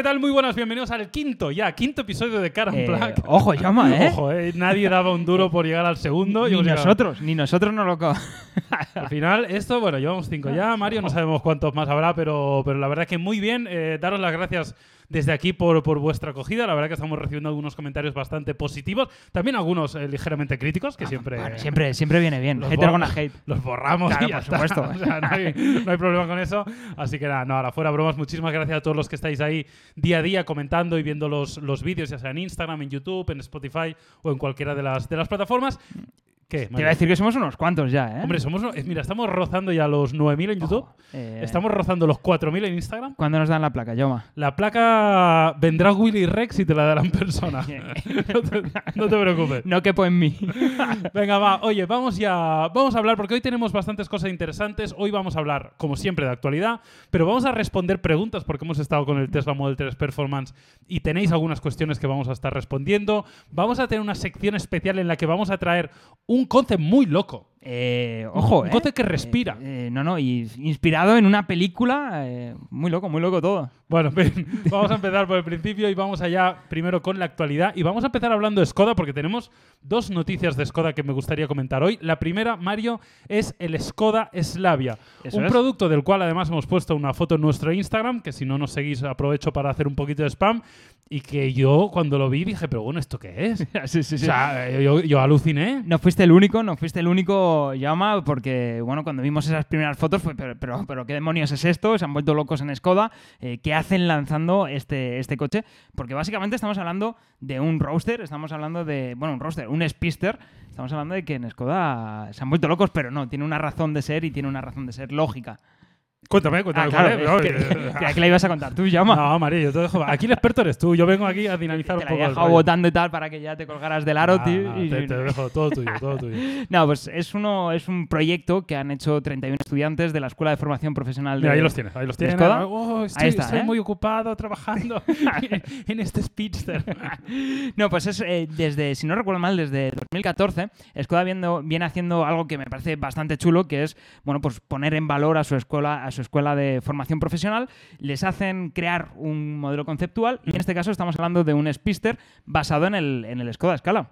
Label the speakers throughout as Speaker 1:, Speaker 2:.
Speaker 1: ¿qué tal? Muy buenas, bienvenidos al quinto, ya, quinto episodio de Cara en
Speaker 2: Eh,
Speaker 1: Black.
Speaker 2: ojo, llama, ¿eh?
Speaker 1: Ojo, eh, nadie daba un duro por llegar al segundo.
Speaker 2: Ni nosotros, ni nosotros no lo...
Speaker 1: Al final, esto, bueno, llevamos cinco ya, Mario, no sabemos cuántos más habrá, pero, pero la verdad que muy bien. Eh, daros las gracias desde aquí por, por vuestra acogida. La verdad que estamos recibiendo algunos comentarios bastante positivos, también algunos eh, ligeramente críticos, que siempre...
Speaker 2: Bueno, siempre, siempre viene bien.
Speaker 1: Los
Speaker 2: hate.
Speaker 1: Los borramos
Speaker 2: Claro,
Speaker 1: y ya
Speaker 2: por supuesto.
Speaker 1: O sea, no, hay, no hay problema con eso. Así que nada, no, ahora fuera bromas. Muchísimas gracias a todos los que estáis ahí día a día comentando y viendo los, los vídeos, ya sea en Instagram, en YouTube, en Spotify o en cualquiera de las, de las plataformas. ¿Qué?
Speaker 2: Te iba a decir que somos unos cuantos ya, ¿eh?
Speaker 1: Hombre, somos, mira, estamos rozando ya los 9.000 en YouTube.
Speaker 2: Eh,
Speaker 1: Estamos rozando los 4.000 en Instagram.
Speaker 2: ¿Cuándo nos dan la placa, Yoma?
Speaker 1: La placa vendrá Willy Rex y te la dará en persona. no, te, no te preocupes.
Speaker 2: No quepo en mí.
Speaker 1: Venga, va. Oye, vamos ya. Vamos a hablar porque hoy tenemos bastantes cosas interesantes. Hoy vamos a hablar, como siempre, de actualidad, pero vamos a responder preguntas porque hemos estado con el Tesla Model 3 Performance y tenéis algunas cuestiones que vamos a estar respondiendo. Vamos a tener una sección especial en la que vamos a traer un concepto muy loco.
Speaker 2: Eh, ojo,
Speaker 1: Un
Speaker 2: ¿eh?
Speaker 1: concepto que respira.
Speaker 2: Eh, eh, no, no, y inspirado en una película. eh, muy loco, muy loco todo.
Speaker 1: Bueno, vamos a empezar por el principio y vamos allá primero con la actualidad. Y vamos a empezar hablando de Skoda porque tenemos dos noticias de Skoda que me gustaría comentar hoy. La primera, Mario, es el Skoda Slavia. Un
Speaker 2: es.
Speaker 1: producto del cual además hemos puesto una foto en nuestro Instagram, que si no nos seguís aprovecho para hacer un poquito de spam. Y que yo cuando lo vi dije, pero bueno, ¿esto qué es?
Speaker 2: sí, sí,
Speaker 1: O sea, eh, yo, yo aluciné.
Speaker 2: No fuiste el único, no fuiste el único, Yama, porque, bueno, cuando vimos esas primeras fotos fue, pero, pero, pero ¿qué demonios es esto? Se han vuelto locos en Skoda. Eh, ¿Qué hacen lanzando este, este coche? Porque básicamente estamos hablando de un roadster, estamos hablando de, bueno, un roadster, un speedster. Estamos hablando de que en Skoda se han vuelto locos, pero no, tiene una razón de ser y tiene una razón de ser lógica.
Speaker 1: Cuéntame, cuéntame.
Speaker 2: Ah, claro,
Speaker 1: cuál es.
Speaker 2: es que- que la ibas a contar tú, Yama.
Speaker 1: No, Mario, yo te dejo. Aquí el experto eres tú. Yo vengo aquí a dinamizar
Speaker 2: te
Speaker 1: un poco el
Speaker 2: dejado votando y tal para que ya te colgaras del aro,
Speaker 1: Nah,
Speaker 2: tío.
Speaker 1: nah,
Speaker 2: y-
Speaker 1: te, te dejo todo tuyo, todo tuyo.
Speaker 2: No, pues es, uno, es un proyecto que han hecho 31 estudiantes de la Escuela de Formación Profesional de...
Speaker 1: Mira, ahí los tienes, ahí los tienes. Oh, estoy,
Speaker 2: está,
Speaker 1: estoy
Speaker 2: ¿eh?
Speaker 1: muy ocupado trabajando en este speedster.
Speaker 2: No, pues es eh, desde, si no recuerdo mal, desde 2014, Skoda viendo, viene haciendo algo que me parece bastante chulo, que es, bueno, pues poner en valor a su escuela, a su escuela de formación profesional, les hacen crear un modelo conceptual, y en este caso estamos hablando de un Spister basado en el, en el Skoda Scala.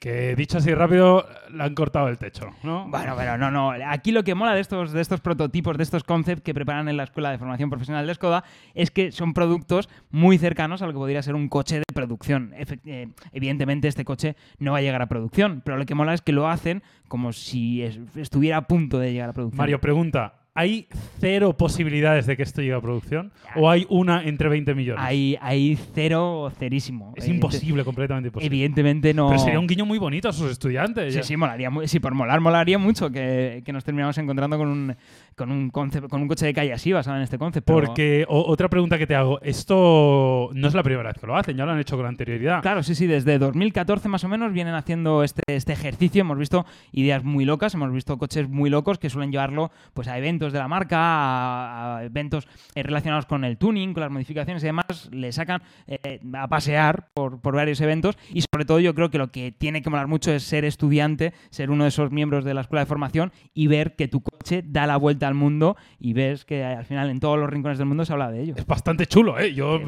Speaker 1: que dicho así rápido, le han cortado el techo, ¿no?
Speaker 2: Bueno, pero no, no. Aquí lo que mola de estos, de estos prototipos, de estos concepts que preparan en la Escuela de Formación Profesional de Skoda, es que son productos muy cercanos a lo que podría ser un coche de producción. Eh, evidentemente, este coche no va a llegar a producción, pero lo que mola es que lo hacen como si es- estuviera a punto de llegar a producción.
Speaker 1: Mario, pregunta. ¿Hay cero posibilidades de que esto llegue a producción? ¿O hay una entre 20 millones?
Speaker 2: Hay, hay cero o cerísimo.
Speaker 1: es imposible, completamente imposible.
Speaker 2: Evidentemente no.
Speaker 1: Pero sería un guiño muy bonito a sus estudiantes.
Speaker 2: Sí,
Speaker 1: ya.
Speaker 2: sí, molaría sí, por molar, molaría mucho que, que nos terminamos encontrando con un, con un concept- con un coche de calle así basado en este concepto.
Speaker 1: Porque, o- otra pregunta que te hago, esto no es la primera vez que lo hacen, ya lo han hecho con anterioridad.
Speaker 2: Claro, sí, sí, desde 2014 más o menos vienen haciendo este, este ejercicio. Hemos visto ideas muy locas, hemos visto coches muy locos que suelen llevarlo pues, a eventos de la marca, a, a eventos eh, relacionados con el tuning, con las modificaciones y demás. Le sacan eh, a pasear por, por varios eventos y sobre todo yo creo que lo que tiene que molar mucho es ser estudiante, ser uno de esos miembros de la escuela de formación y ver que tu coche da la vuelta al mundo y ves que al final en todos los rincones del mundo se habla de ello.
Speaker 1: Es bastante chulo, ¿eh? Yo,
Speaker 2: Sí,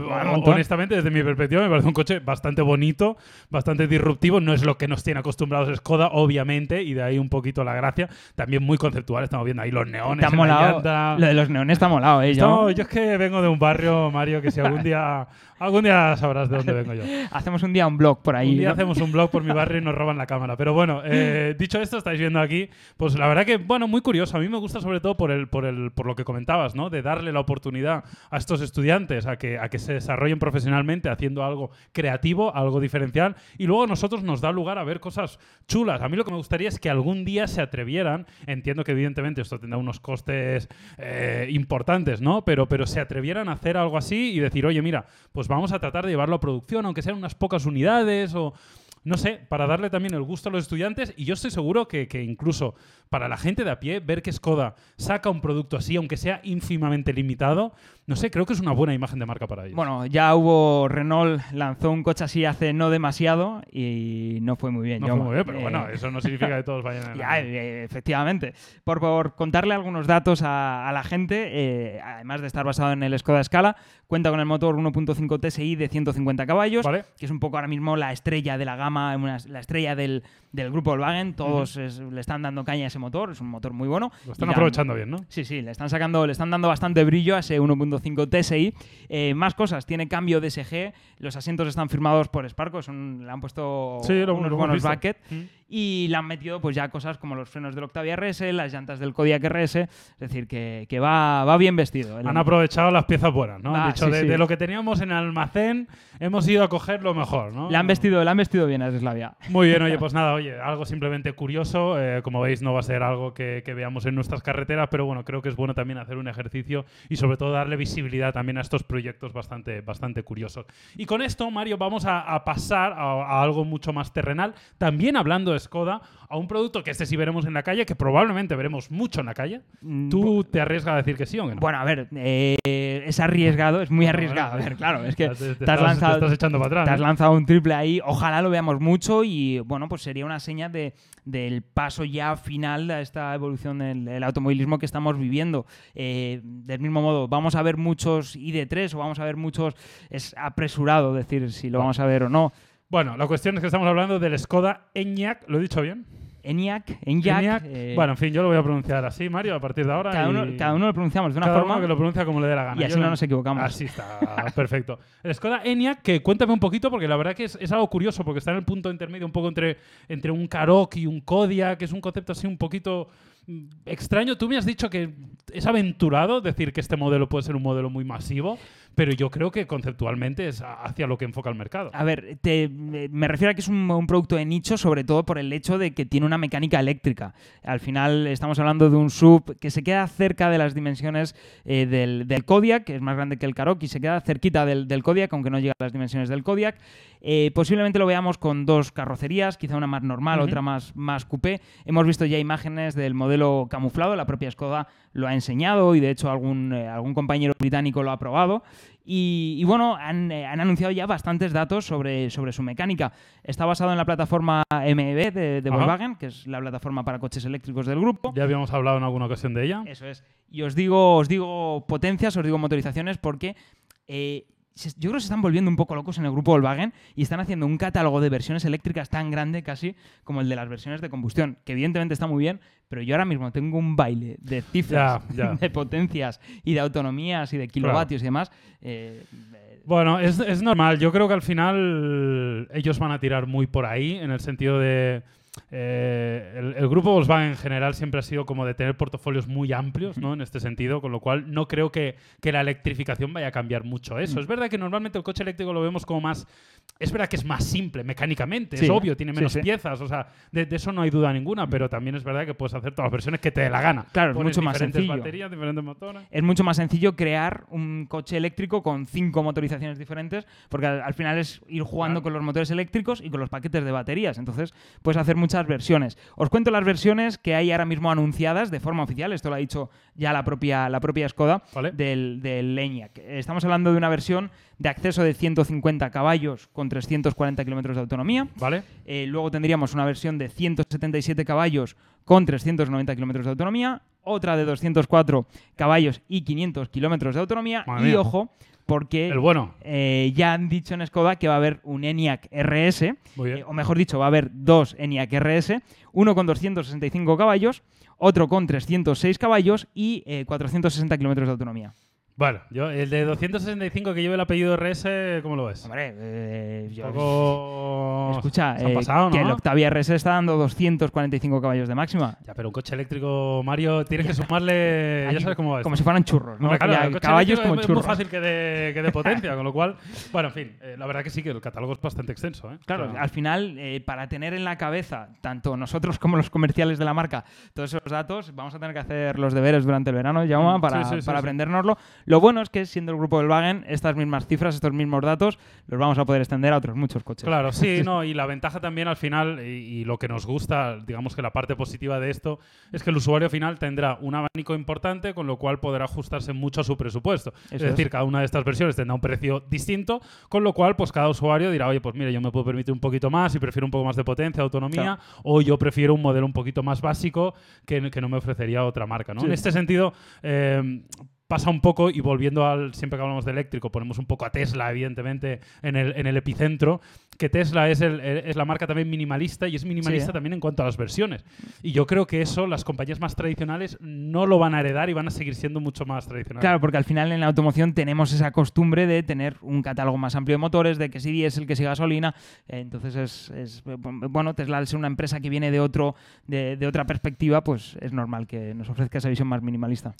Speaker 1: honestamente, desde mi perspectiva, me parece un coche bastante bonito, bastante disruptivo. No es lo que nos tiene acostumbrados Skoda, obviamente, y de ahí un poquito la gracia. También muy conceptual, estamos viendo ahí los neones, la
Speaker 2: molado. Lo de los neones está molado, ¿eh? Yo-
Speaker 1: Estamos- yo es que vengo de un barrio, Mario, que si algún día, algún día sabrás de dónde vengo yo.
Speaker 2: Hacemos un día un blog por ahí.
Speaker 1: Un día
Speaker 2: ¿no?
Speaker 1: hacemos un blog por mi barrio y nos roban la cámara. Pero bueno, eh, dicho esto, estáis viendo aquí, pues la verdad que, bueno, muy curioso. A mí me gusta sobre todo por, el, por, el, por lo que comentabas, ¿no? De darle la oportunidad a estos estudiantes a que, a que se desarrollen profesionalmente haciendo algo creativo, algo diferencial. Y luego a nosotros nos da lugar a ver cosas chulas. A mí lo que me gustaría es que algún día se atrevieran, entiendo que evidentemente esto tendrá unos costes eh, importantes, ¿no? Pero, pero se atrevieran a hacer algo así y decir, oye, mira, pues vamos a tratar de llevarlo a producción, aunque sean unas pocas unidades o no sé, para darle también el gusto a los estudiantes y yo estoy seguro que, que incluso para la gente de a pie, ver que Skoda saca un producto así, aunque sea ínfimamente limitado, no sé, creo que es una buena imagen de marca para ellos.
Speaker 2: Bueno, ya hubo, Renault lanzó un coche así hace no demasiado y no fue muy bien.
Speaker 1: no fue muy bien, pero
Speaker 2: Eh,
Speaker 1: bueno, eso no significa que todos vayan a...
Speaker 2: Ya, eh, efectivamente. Por, por contarle algunos datos a, a la gente, eh, además de estar basado en el Skoda Scala, cuenta con el motor 1.5 TSI de 150 caballos,
Speaker 1: ¿Vale?
Speaker 2: que es un poco ahora mismo la estrella de la gama, una- la estrella del, del grupo Volkswagen. Todos es- le están dando caña a ese motor, es un motor muy bueno.
Speaker 1: Lo están aprovechando bien, ¿no?
Speaker 2: Sí, sí, le están sacando, le están dando bastante brillo a ese 1.5 TSI. Eh, más cosas, tiene cambio DSG, los asientos están firmados por Sparco, son, le han puesto
Speaker 1: Sí, lo- lo
Speaker 2: unos
Speaker 1: hemos
Speaker 2: buenos bucket. Y le han metido pues ya cosas como los frenos del Octavia RS, las llantas del Kodiak RS, es decir, que, que va, va bien vestido. El-
Speaker 1: Han aprovechado las piezas buenas, ¿no? Han dicho,
Speaker 2: sí,
Speaker 1: de,
Speaker 2: sí.
Speaker 1: de lo que teníamos en el almacén, hemos ido a coger lo mejor, ¿no?
Speaker 2: le han vestido, le han vestido bien a Slavia.
Speaker 1: Muy bien, oye, pues nada, oye, algo simplemente curioso. eh, como veis, no va a ser algo que, que veamos en nuestras carreteras, pero bueno, creo que es bueno también hacer un ejercicio y sobre todo darle visibilidad también a estos proyectos bastante, bastante curiosos. Y con esto, Mario, vamos a, a pasar a, a algo mucho más terrenal. También hablando de Skoda, a un producto que este sí veremos en la calle, que probablemente veremos mucho en la calle. ¿Tú te arriesgas a decir que sí o que no?
Speaker 2: Bueno, a ver, eh, es arriesgado, es muy arriesgado. A ver, claro, es que
Speaker 1: te, te
Speaker 2: te has lanzado,
Speaker 1: te estás echando para atrás.
Speaker 2: Te has
Speaker 1: ¿eh?
Speaker 2: lanzado un triple ahí, ojalá lo veamos mucho y bueno, pues sería una seña de, del paso ya final de esta evolución del, del automovilismo que estamos viviendo. Eh, del mismo modo, vamos a ver muchos ID3 o vamos a ver muchos, es apresurado decir si lo vamos a ver o no.
Speaker 1: Bueno, la cuestión es que estamos hablando del Skoda Enyaq, ¿lo he dicho bien?
Speaker 2: ENIAC, ENIAC,
Speaker 1: Enyaq.
Speaker 2: eh,
Speaker 1: Bueno, en fin, yo lo voy a pronunciar así, Mario, a partir de ahora.
Speaker 2: cada,
Speaker 1: y-
Speaker 2: uno, cada uno lo pronunciamos de una
Speaker 1: cada
Speaker 2: forma
Speaker 1: uno que lo pronuncia como le dé la gana.
Speaker 2: y así
Speaker 1: Yo
Speaker 2: no nos equivocamos.
Speaker 1: Así está, perfecto. El Skoda Enyaq, que cuéntame un poquito, porque la verdad que es, es algo curioso, porque está en el punto intermedio un poco entre, entre un Karoq y un Kodiaq, que es un concepto así un poquito mm, extraño. Tú me has dicho que es aventurado decir que este modelo puede ser un modelo muy masivo, pero yo creo que conceptualmente es hacia lo que enfoca el mercado.
Speaker 2: A ver, te- me refiero a que es un, un producto de nicho, sobre todo por el hecho de que tiene una mecánica eléctrica. Al final estamos hablando de un sub que se queda cerca de las dimensiones eh, del, del Kodiak, que es más grande que el Karoq, y se queda cerquita del, del Kodiak, aunque no llega a las dimensiones del Kodiak. Eh, posiblemente lo veamos con dos carrocerías, quizá una más normal, otra más, más coupé. Hemos visto ya imágenes del modelo camuflado, la propia Skoda lo ha enseñado y de hecho algún, eh, algún compañero británico lo ha probado. Y, y bueno, han, eh, han anunciado ya bastantes datos sobre, sobre su mecánica. Está basado en la plataforma MEB de. Volkswagen, que es la plataforma para coches eléctricos del grupo.
Speaker 1: Ya habíamos hablado en alguna ocasión de ella.
Speaker 2: Eso es. Y os digo, os digo potencias, os digo motorizaciones, porque eh, yo creo que se están volviendo un poco locos en el grupo Volkswagen y están haciendo un catálogo de versiones eléctricas tan grande casi como el de las versiones de combustión, que evidentemente está muy bien, pero yo ahora mismo tengo un baile de cifras,
Speaker 1: Ya, ya.
Speaker 2: de potencias y de autonomías y de kilovatios y demás. eh, eh,
Speaker 1: Bueno, es, es normal. Yo creo que al final ellos van a tirar muy por ahí, en el sentido de. Eh, el, el grupo Volkswagen en general siempre ha sido como de tener portafolios muy amplios, ¿no? En este sentido, con lo cual no creo que, que la electrificación vaya a cambiar mucho eso. Es verdad que normalmente el coche eléctrico lo vemos como más. Es verdad que es más simple mecánicamente,
Speaker 2: Sí,
Speaker 1: es obvio, tiene menos
Speaker 2: sí.
Speaker 1: piezas, o sea, de, de eso no hay duda ninguna, pero también es verdad que puedes hacer todas las versiones que te dé la gana.
Speaker 2: Claro, es
Speaker 1: Pones
Speaker 2: mucho más sencillo.
Speaker 1: baterías, diferentes motores.
Speaker 2: es mucho más sencillo crear un coche eléctrico con cinco motorizaciones diferentes, porque al, al final es ir jugando
Speaker 1: Claro.
Speaker 2: con los motores eléctricos y con los paquetes de baterías. Entonces, puedes hacer muchas versiones. Os cuento las versiones que hay ahora mismo anunciadas de forma oficial. Esto lo ha dicho ya la propia, la propia Skoda
Speaker 1: Vale.
Speaker 2: del, del. Estamos hablando de una versión de acceso de 150 caballos con 340 kilómetros de autonomía.
Speaker 1: ¿Vale?
Speaker 2: Eh, luego tendríamos una versión de 177 caballos con 390 kilómetros de autonomía, otra de 204 caballos y 500 kilómetros de autonomía.
Speaker 1: Madre
Speaker 2: y
Speaker 1: mía.
Speaker 2: ojo, porque
Speaker 1: El bueno.
Speaker 2: eh, ya han dicho en Skoda que va a haber un ENIAC RS, eh, o mejor dicho, va a haber dos ENIAC RS, uno con 265 caballos, otro con 306 caballos y eh, 460 kilómetros de autonomía.
Speaker 1: Bueno, yo, el de 265 que lleva el apellido RS, ¿cómo lo ves?
Speaker 2: Hombre, eh, yo-
Speaker 1: poco...
Speaker 2: escucha, eh,
Speaker 1: pasado,
Speaker 2: que el. Octavia RS está dando 245 caballos de máxima.
Speaker 1: Ya, pero un coche eléctrico, Mario, tienes que sumarle... Ya sabes cómo va
Speaker 2: Como
Speaker 1: esto.
Speaker 2: si fueran churros, ¿no?
Speaker 1: Hombre, claro,
Speaker 2: Ya,
Speaker 1: el coche
Speaker 2: caballos como
Speaker 1: es, es
Speaker 2: churros.
Speaker 1: muy fácil que de, que de potencia, con lo cual... Bueno, en fin, eh, la verdad que sí que el catálogo es bastante extenso, ¿eh?
Speaker 2: Claro, al final, eh, para tener en la cabeza, tanto nosotros como los comerciales de la marca, todos esos datos, vamos a tener que hacer los deberes durante el verano, Jaume,
Speaker 1: Mm,
Speaker 2: para,
Speaker 1: sí, sí, sí,
Speaker 2: para
Speaker 1: sí.
Speaker 2: aprendérnoslo. Lo bueno es que siendo el grupo Volkswagen, estas mismas cifras, estos mismos datos, los vamos a poder extender a otros muchos coches.
Speaker 1: Claro, sí, no, y la ventaja también al final, y, y lo que nos gusta, digamos que la parte positiva de esto, es que el usuario final tendrá un abanico importante, con lo cual podrá ajustarse mucho a su presupuesto. es decir,
Speaker 2: es.
Speaker 1: cada una de estas versiones tendrá un precio distinto, con lo cual, pues cada usuario dirá, oye, pues mire, yo me puedo permitir un poquito más y prefiero un poco más de potencia, autonomía, o yo prefiero un modelo un poquito más básico que, que no me ofrecería otra marca. ¿no?
Speaker 2: Sí.
Speaker 1: En este sentido, eh, pasa un poco, y volviendo al, siempre que hablamos de eléctrico, ponemos un poco a Tesla, evidentemente, en el, en el epicentro, que Tesla es, el- es la marca también minimalista y es minimalista
Speaker 2: Sí, ¿eh?
Speaker 1: también en cuanto a las versiones. Y yo creo que eso las compañías más tradicionales no lo van a heredar y van a seguir siendo mucho más tradicionales.
Speaker 2: Claro, porque al final en la automoción tenemos esa costumbre de tener un catálogo más amplio de motores, de que si diésel, que si gasolina. Eh, Entonces es, es- bueno, Tesla al ser una empresa que viene de otro de, de otra perspectiva, pues es normal que nos ofrezca esa visión más minimalista.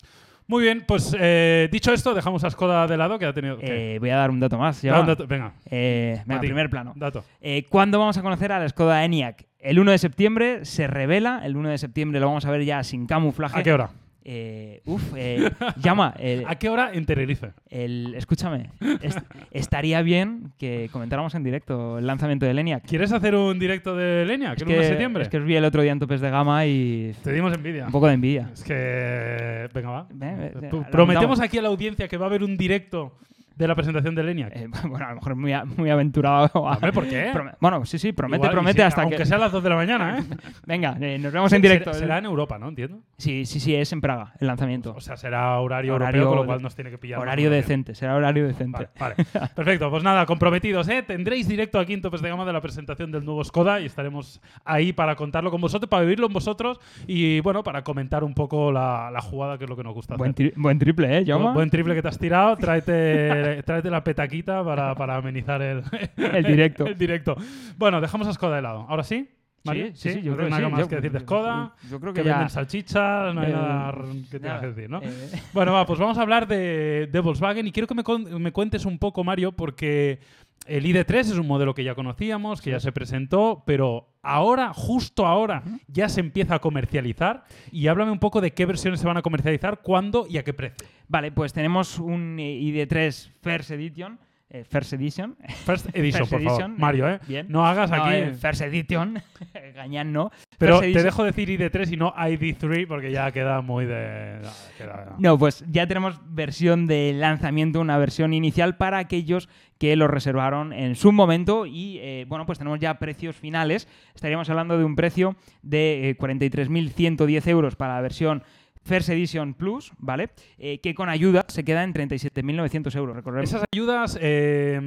Speaker 1: Muy bien, pues eh, dicho esto, dejamos a Skoda de lado, que ha tenido... ¿qué?
Speaker 2: Eh, voy a dar un dato más.
Speaker 1: Da
Speaker 2: ya
Speaker 1: un
Speaker 2: va.
Speaker 1: dato- venga,
Speaker 2: Eh, venga,
Speaker 1: Mati.
Speaker 2: primer plano.
Speaker 1: dato.
Speaker 2: Eh, ¿Cuándo vamos a conocer a la Skoda Enyaq? El 1 de septiembre se revela, el 1 de septiembre lo vamos a ver ya sin camuflaje.
Speaker 1: ¿A qué hora?
Speaker 2: Eh, uf, eh, llama. el-
Speaker 1: ¿A qué hora en Tenerife?
Speaker 2: el- escúchame, est- estaría bien que comentáramos en directo el lanzamiento del ENIAC.
Speaker 1: ¿Quieres hacer un directo de
Speaker 2: Es
Speaker 1: el 1 de septiembre.
Speaker 2: es que os vi el otro día en Topes de Gama y
Speaker 1: Te dimos envidia.
Speaker 2: un poco de envidia.
Speaker 1: Es que. Venga, va.
Speaker 2: Ven, ven,
Speaker 1: Prometemos aquí a la audiencia que va a haber un directo de la presentación de Leña.
Speaker 2: Eh, bueno, a lo mejor muy, a- muy aventurado.
Speaker 1: Hombre, ¿por qué?
Speaker 2: Prome- bueno, sí, sí, promete,
Speaker 1: Igual,
Speaker 2: promete hasta
Speaker 1: aunque
Speaker 2: que...
Speaker 1: sea a las 2 de la mañana, ¿eh?
Speaker 2: Venga, eh, nos vemos en directo.
Speaker 1: Será, será en Europa, ¿no? Entiendo.
Speaker 2: Sí, sí, sí, es en Praga el lanzamiento.
Speaker 1: O sea, será horario,
Speaker 2: Horario
Speaker 1: europeo, con lo cual nos tiene que pillar.
Speaker 2: horario decente, será horario decente.
Speaker 1: Vale, vale. Perfecto, pues nada, comprometidos, ¿eh? Tendréis directo aquí en Topes de Gama de la presentación del nuevo Skoda y estaremos ahí para contarlo con vosotros, para vivirlo en vosotros y, bueno, para comentar un poco la, la jugada, que es lo que nos gusta
Speaker 2: Buen,
Speaker 1: hacer.
Speaker 2: tri- buen triple, ¿eh, Jaume?
Speaker 1: Buen triple que te has tirado, tráete, tráete la petaquita para, para amenizar el,
Speaker 2: El directo.
Speaker 1: el directo. Bueno, dejamos a Skoda de lado. ¿Ahora sí?
Speaker 2: Sí, sí, sí, yo
Speaker 1: no
Speaker 2: creo que
Speaker 1: nada
Speaker 2: sí.
Speaker 1: más
Speaker 2: Yo-
Speaker 1: que decir de Skoda,
Speaker 2: Yo creo
Speaker 1: que,
Speaker 2: que, ya...
Speaker 1: venden salchichas, no hay
Speaker 2: Eh,
Speaker 1: nada que tengas que decir, ¿no?
Speaker 2: eh,
Speaker 1: Bueno, va, pues vamos a hablar de, de Volkswagen y quiero que me, con- me cuentes un poco, Mario, porque el ID3 es un modelo que ya conocíamos, que ya se presentó, pero ahora, justo ahora, ya se empieza a comercializar. Y háblame un poco de qué versiones se van a comercializar, cuándo y a qué precio.
Speaker 2: Vale, pues tenemos un eh, ID3 First Edition. Eh, First Edition.
Speaker 1: First Edition,
Speaker 2: First
Speaker 1: por favor. Mario, ¿eh?
Speaker 2: bien.
Speaker 1: No hagas
Speaker 2: No,
Speaker 1: aquí...
Speaker 2: eh, First Edition. Gañán no.
Speaker 1: pero te dejo decir ID3 y no ID3 porque ya queda muy de... no, queda-
Speaker 2: No, pues ya tenemos versión de lanzamiento, una versión inicial para aquellos que lo reservaron en su momento y eh, bueno, pues tenemos ya precios finales. Estaríamos hablando de un precio de eh, 43.110 euros para la versión First Edition Plus, ¿vale? Eh, que con ayuda se queda en 37.900 euros. Recordemos.
Speaker 1: Esas ayudas eh,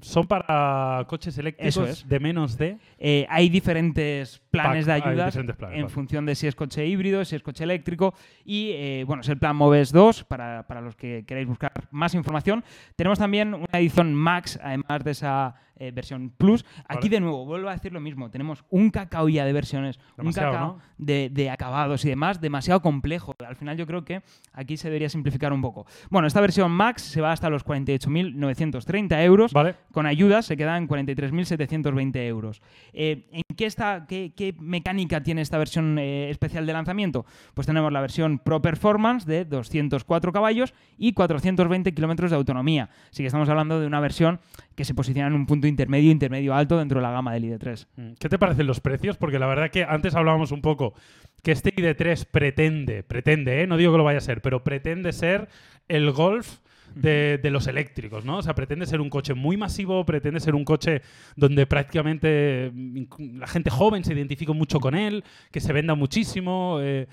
Speaker 1: son para coches eléctricos
Speaker 2: es.
Speaker 1: de menos de...
Speaker 2: Eh, hay diferentes planes
Speaker 1: Pack,
Speaker 2: de ayudas
Speaker 1: planes,
Speaker 2: en
Speaker 1: vale.
Speaker 2: función de si es coche híbrido, si es coche eléctrico y bueno, es el plan Moves 2 para, para los que queráis buscar más información. Tenemos también una edición Max, además de esa eh, versión Plus. Aquí
Speaker 1: Vale.
Speaker 2: de nuevo, vuelvo a decir lo mismo, tenemos un cacao ya de versiones,
Speaker 1: Demasiado,
Speaker 2: un cacao
Speaker 1: ¿no?
Speaker 2: de, de acabados y demás, demasiado complejo. Al final yo creo que aquí se debería simplificar un poco. Bueno, esta versión Max se va hasta los 48.930 euros.
Speaker 1: ¿Vale?
Speaker 2: Con ayudas se quedan 43.720 euros. Eh, ¿En qué, está, qué, qué mecánica tiene esta versión eh, especial de lanzamiento? Pues tenemos la versión Pro Performance de 204 caballos y 420 kilómetros de autonomía. Así que estamos hablando de una versión que se posiciona en un punto intermedio, intermedio alto dentro de la gama del ID3.
Speaker 1: Mm. ¿Qué te parecen los precios? Porque la verdad que antes hablábamos un poco que este ID3 pretende, pretende, ¿eh? no digo que lo vaya a ser, pero pretende ser el Golf de, de los eléctricos, ¿no? O sea, pretende ser un coche muy masivo, pretende ser un coche donde prácticamente mm, la gente joven se identifica mucho con él, que se venda muchísimo. eh.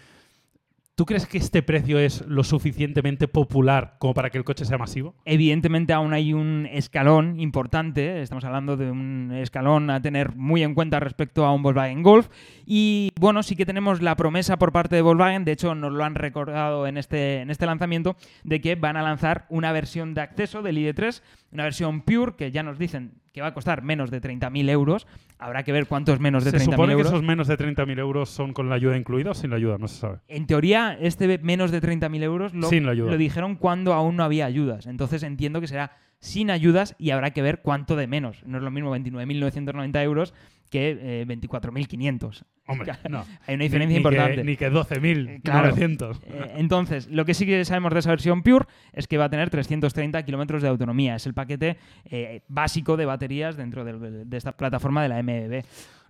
Speaker 1: ¿Tú crees que este precio es lo suficientemente popular como para que el coche sea masivo?
Speaker 2: Evidentemente aún hay un escalón importante, estamos hablando de un escalón a tener muy en cuenta respecto a un Volkswagen Golf. Y bueno, sí que tenemos la promesa por parte de Volkswagen, de hecho nos lo han recordado en este, en este lanzamiento, de que van a lanzar una versión de acceso del ID3, una versión Pure que ya nos dicen que va a costar menos de 30.000 euros, habrá que ver cuánto es menos de
Speaker 1: ¿Se
Speaker 2: 30.000
Speaker 1: supone que
Speaker 2: euros.
Speaker 1: esos menos de 30.000 euros son con la ayuda incluida o sin la ayuda? No se sabe.
Speaker 2: En teoría, este menos de 30.000 euros lo,
Speaker 1: Sin la ayuda.
Speaker 2: lo dijeron cuando aún no había ayudas. Entonces entiendo que será sin ayudas y habrá que ver cuánto de menos. No es lo mismo 29.990 euros que 24.500.
Speaker 1: Hombre, no.
Speaker 2: Hay una diferencia
Speaker 1: Ni- ni
Speaker 2: importante.
Speaker 1: Que, ni que 12.900.
Speaker 2: Claro. Eh, entonces, lo que sí que sabemos de esa versión Pure es que va a tener 330 kilómetros de autonomía. Es el paquete eh, básico de baterías dentro de esta plataforma de la MBB.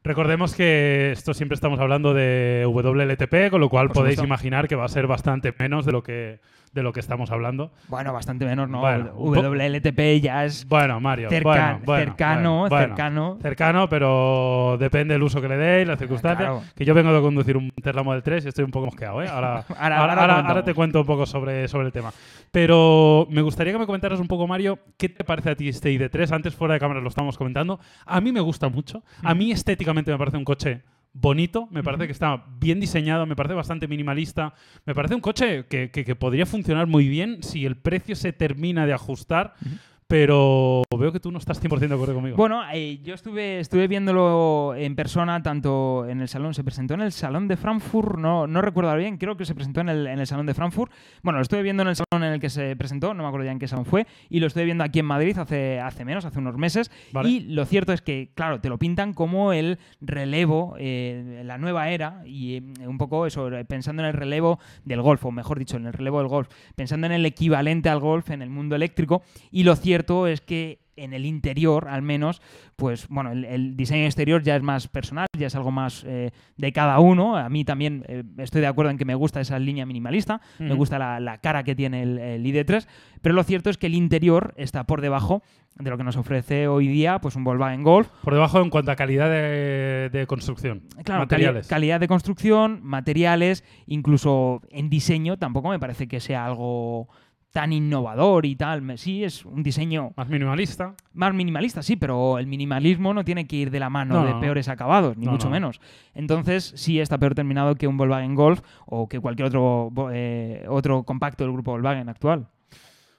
Speaker 1: Recordemos que esto siempre estamos hablando de WLTP, con lo cual
Speaker 2: Por
Speaker 1: podéis
Speaker 2: supuesto.
Speaker 1: imaginar que va a ser bastante menos de lo que, de lo que estamos hablando.
Speaker 2: Bueno, bastante menos, ¿no?
Speaker 1: Bueno,
Speaker 2: WLTP ya es
Speaker 1: Bueno, Mario.
Speaker 2: cerca-
Speaker 1: bueno, bueno,
Speaker 2: cercano, cercano.
Speaker 1: Cercano, pero depende del uso que le deis, las circunstancias.
Speaker 2: claro.
Speaker 1: Que yo vengo de conducir un Tesla Model 3 y estoy un poco mosqueado, ¿eh? Ahora,
Speaker 2: Ahora-
Speaker 1: ahora,
Speaker 2: ahora
Speaker 1: te cuento un poco sobre, sobre el tema. Pero me gustaría que me comentaras un poco, Mario, ¿qué te parece a ti este ID3? Antes fuera de cámara lo estábamos comentando. A mí me gusta mucho. A mí estéticamente me parece un coche bonito, me parece que está bien diseñado, me parece bastante minimalista, me parece un coche que, que- que podría funcionar muy bien si el precio se termina de ajustar, pero veo que tú no estás 100% de acuerdo conmigo.
Speaker 2: Bueno, eh, yo estuve, estuve viéndolo en persona, tanto en el salón, se presentó en el salón de Frankfurt, no, no recuerdo bien, creo que se presentó en el, en el salón de Frankfurt. Bueno, lo estuve viendo en el salón en el que se presentó, no me acuerdo ya en qué salón fue, y lo estuve viendo aquí en Madrid hace, hace menos, hace unos meses.
Speaker 1: Vale.
Speaker 2: Y lo cierto es que, claro, te lo pintan como el relevo, eh, la nueva era, y eh, un poco eso, pensando en el relevo del golf, o mejor dicho, en el relevo del golf, pensando en el equivalente al golf en el mundo eléctrico, y lo cierto es que en el interior, al menos, pues bueno, el, el diseño exterior ya es más personal, ya es algo más eh, de cada uno. A mí también eh, estoy de acuerdo en que me gusta esa línea minimalista, me gusta la, la cara que tiene el, el ID3, pero lo cierto es que el interior está por debajo de lo que nos ofrece hoy día pues un Volkswagen Golf.
Speaker 1: Por debajo en cuanto a calidad de, de construcción.
Speaker 2: Claro, cali-
Speaker 1: materiales.
Speaker 2: calidad de construcción, materiales, incluso en diseño, tampoco me parece que sea algo tan innovador y tal. Sí, es un diseño
Speaker 1: Más minimalista.
Speaker 2: más minimalista, sí, pero el minimalismo no tiene que ir de la mano
Speaker 1: No,
Speaker 2: de peores acabados, ni
Speaker 1: No,
Speaker 2: mucho
Speaker 1: no.
Speaker 2: menos. Entonces, sí está peor terminado que un Volkswagen Golf o que cualquier otro, eh, otro compacto del grupo Volkswagen actual.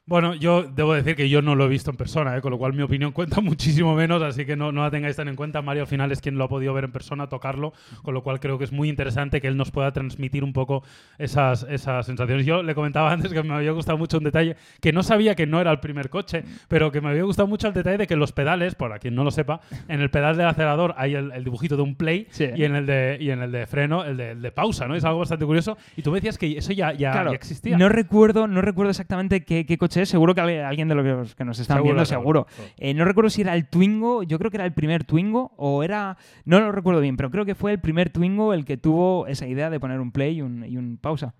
Speaker 1: Bueno, yo debo decir que yo no lo he visto en persona, ¿eh? con lo cual mi opinión cuenta muchísimo menos, así que no, no la tengáis tan en cuenta. Mario al final es quien lo ha podido ver en persona, tocarlo, con lo cual creo que es muy interesante que él nos pueda transmitir un poco esas, esas sensaciones. Yo le comentaba antes que me había gustado mucho un detalle, que no sabía que no era el primer coche, pero que me había gustado mucho el detalle de que los pedales, por quien no lo sepa, en el pedal del acelerador hay el, el dibujito de un play
Speaker 2: Sí.
Speaker 1: y, en el de, y en el de freno el de, el de pausa, ¿no? Es algo bastante curioso. Y tú me decías que eso ya, ya,
Speaker 2: Claro,
Speaker 1: ya existía.
Speaker 2: No recuerdo, no recuerdo exactamente qué, qué coche Seguro que alguien- alguien de los que nos están
Speaker 1: Seguro,
Speaker 2: viendo,
Speaker 1: seguro.
Speaker 2: seguro. Eh, no recuerdo si era el Twingo, yo creo que era el primer Twingo o era... No lo recuerdo bien, pero creo que fue el primer Twingo el que tuvo esa idea de poner un play y un, y un pausa.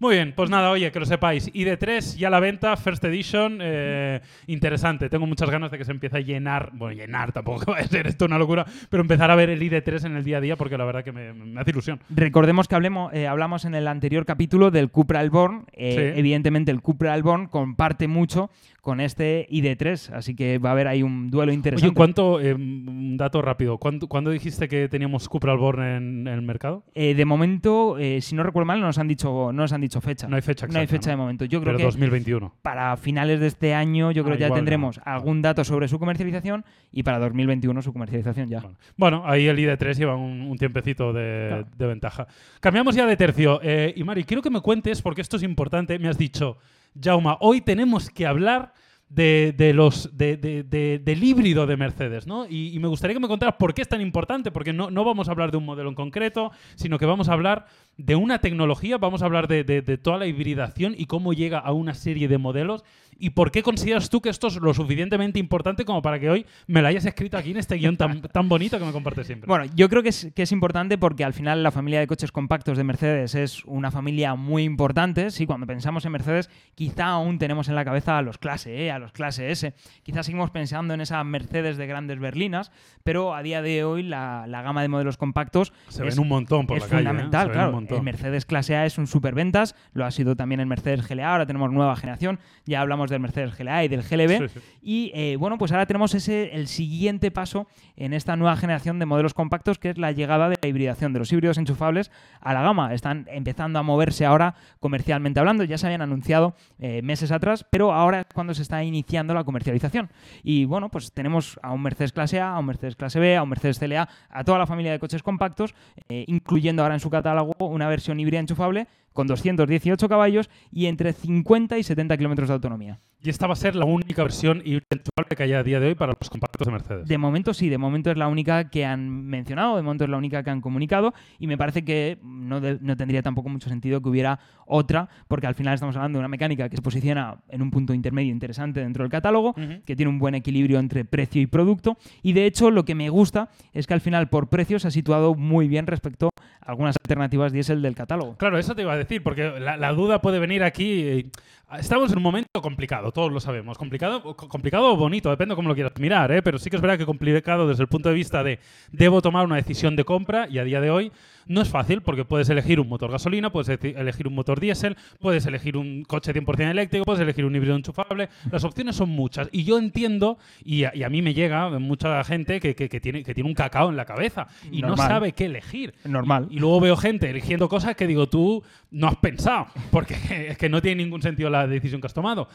Speaker 1: Muy bien, pues nada, oye, que lo sepáis. ID3 ya a la venta, First Edition, eh, interesante. Tengo muchas ganas de que se empiece a llenar, bueno, llenar tampoco vaya a ser esto una locura, pero empezar a ver el ID3 en el día a día porque la verdad que me, me hace ilusión.
Speaker 2: Recordemos que hablemos, eh, hablamos en el anterior capítulo del Cupra Alborn. Eh,
Speaker 1: Sí.
Speaker 2: Evidentemente, el Cupra Alborn comparte mucho con este ID3, así que va a haber ahí un duelo interesante.
Speaker 1: Oye, ¿cuánto, eh, un dato rápido, ¿cuándo, cuándo dijiste que teníamos Cupra Alborn en, en el mercado?
Speaker 2: Eh, de momento, eh, si no recuerdo mal, no nos han dicho, no nos han dicho fecha.
Speaker 1: No hay fecha
Speaker 2: No hay
Speaker 1: exacta,
Speaker 2: fecha
Speaker 1: ¿no?
Speaker 2: de momento. Yo creo
Speaker 1: Pero
Speaker 2: que
Speaker 1: 2021.
Speaker 2: para finales de este año, yo creo
Speaker 1: Ah,
Speaker 2: que ya tendremos
Speaker 1: no.
Speaker 2: algún dato sobre su comercialización y para 2021 su comercialización ya.
Speaker 1: Bueno, Bueno, ahí el ID3 lleva un, un tiempecito de,
Speaker 2: Claro.
Speaker 1: de ventaja. Cambiamos ya de tercio. Y Mari, quiero que me cuentes, porque esto es importante, me has dicho, Jauma, hoy tenemos que hablar de, de los, de- de- de- del híbrido de Mercedes, ¿no? Y, y me gustaría que me contaras por qué es tan importante, porque no, no vamos a hablar de un modelo en concreto, sino que vamos a hablar de una tecnología, vamos a hablar de, de- de toda la hibridación y cómo llega a una serie de modelos. ¿Y por qué consideras tú que esto es lo suficientemente importante como para que hoy me lo hayas escrito aquí en este guion tan, tan bonito que me compartes siempre?
Speaker 2: Bueno, yo creo que es, que es importante porque al final la familia de coches compactos de Mercedes es una familia muy importante. Sí, cuando pensamos en Mercedes, quizá aún tenemos en la cabeza a los clase E, a los clase S. Quizás seguimos pensando en esa Mercedes de grandes berlinas, pero a día de hoy la, la gama de modelos compactos
Speaker 1: Se
Speaker 2: es,
Speaker 1: ven un montón por
Speaker 2: es
Speaker 1: la calle. ¿eh?
Speaker 2: fundamental,
Speaker 1: un
Speaker 2: claro. El Mercedes clase A es un superventas, lo ha sido también el Mercedes GLA, ahora tenemos nueva generación, ya hablamos del Mercedes GLA y del GLB.
Speaker 1: Sí, sí.
Speaker 2: Y eh, bueno, pues ahora tenemos ese el siguiente paso en esta nueva generación de modelos compactos, que es la llegada de la hibridación de los híbridos enchufables a la gama. Están empezando a moverse ahora comercialmente hablando, ya se habían anunciado eh, meses atrás, pero ahora es cuando se está iniciando la comercialización. Y bueno, pues tenemos a un Mercedes clase A, a un Mercedes clase B, a un Mercedes CLA, a toda la familia de coches compactos, eh, incluyendo ahora en su catálogo una versión híbrida enchufable con 218 caballos y entre 50 y 70 kilómetros de autonomía.
Speaker 1: Y esta va a ser la única versión enchufable que haya a día de hoy para los compactos de Mercedes.
Speaker 2: De momento sí, de momento es la única que han mencionado, de momento es la única que han comunicado y me parece que no, no tendría tampoco mucho sentido que hubiera otra, porque al final estamos hablando de una mecánica que se posiciona en un punto intermedio interesante dentro del catálogo, que tiene un buen equilibrio entre precio y producto y de hecho lo que me gusta es que al final por precio se ha situado muy bien respecto a algunas alternativas diésel del catálogo.
Speaker 1: Claro, eso te iba a decir, porque la, la duda puede venir aquí. Estamos en un momento complicado, todos lo sabemos. Complicado, co- complicado o bonito, depende de cómo lo quieras mirar, ¿eh? pero sí que es verdad que complicado desde el punto de vista de debo tomar una decisión de compra y a día de hoy no es fácil porque puedes elegir un motor gasolina, puedes elegir un motor diésel, puedes elegir un coche 100% eléctrico, puedes elegir un híbrido enchufable. Las opciones son muchas y yo entiendo, y a, y a mí me llega mucha gente que, que- que tiene, que tiene un cacao en la cabeza y no
Speaker 2: Normal.
Speaker 1: sabe qué elegir.
Speaker 2: Normal.
Speaker 1: Y, y luego veo gente eligiendo cosas que digo, tú no has pensado, porque es que no tiene ningún sentido la decisión que has tomado.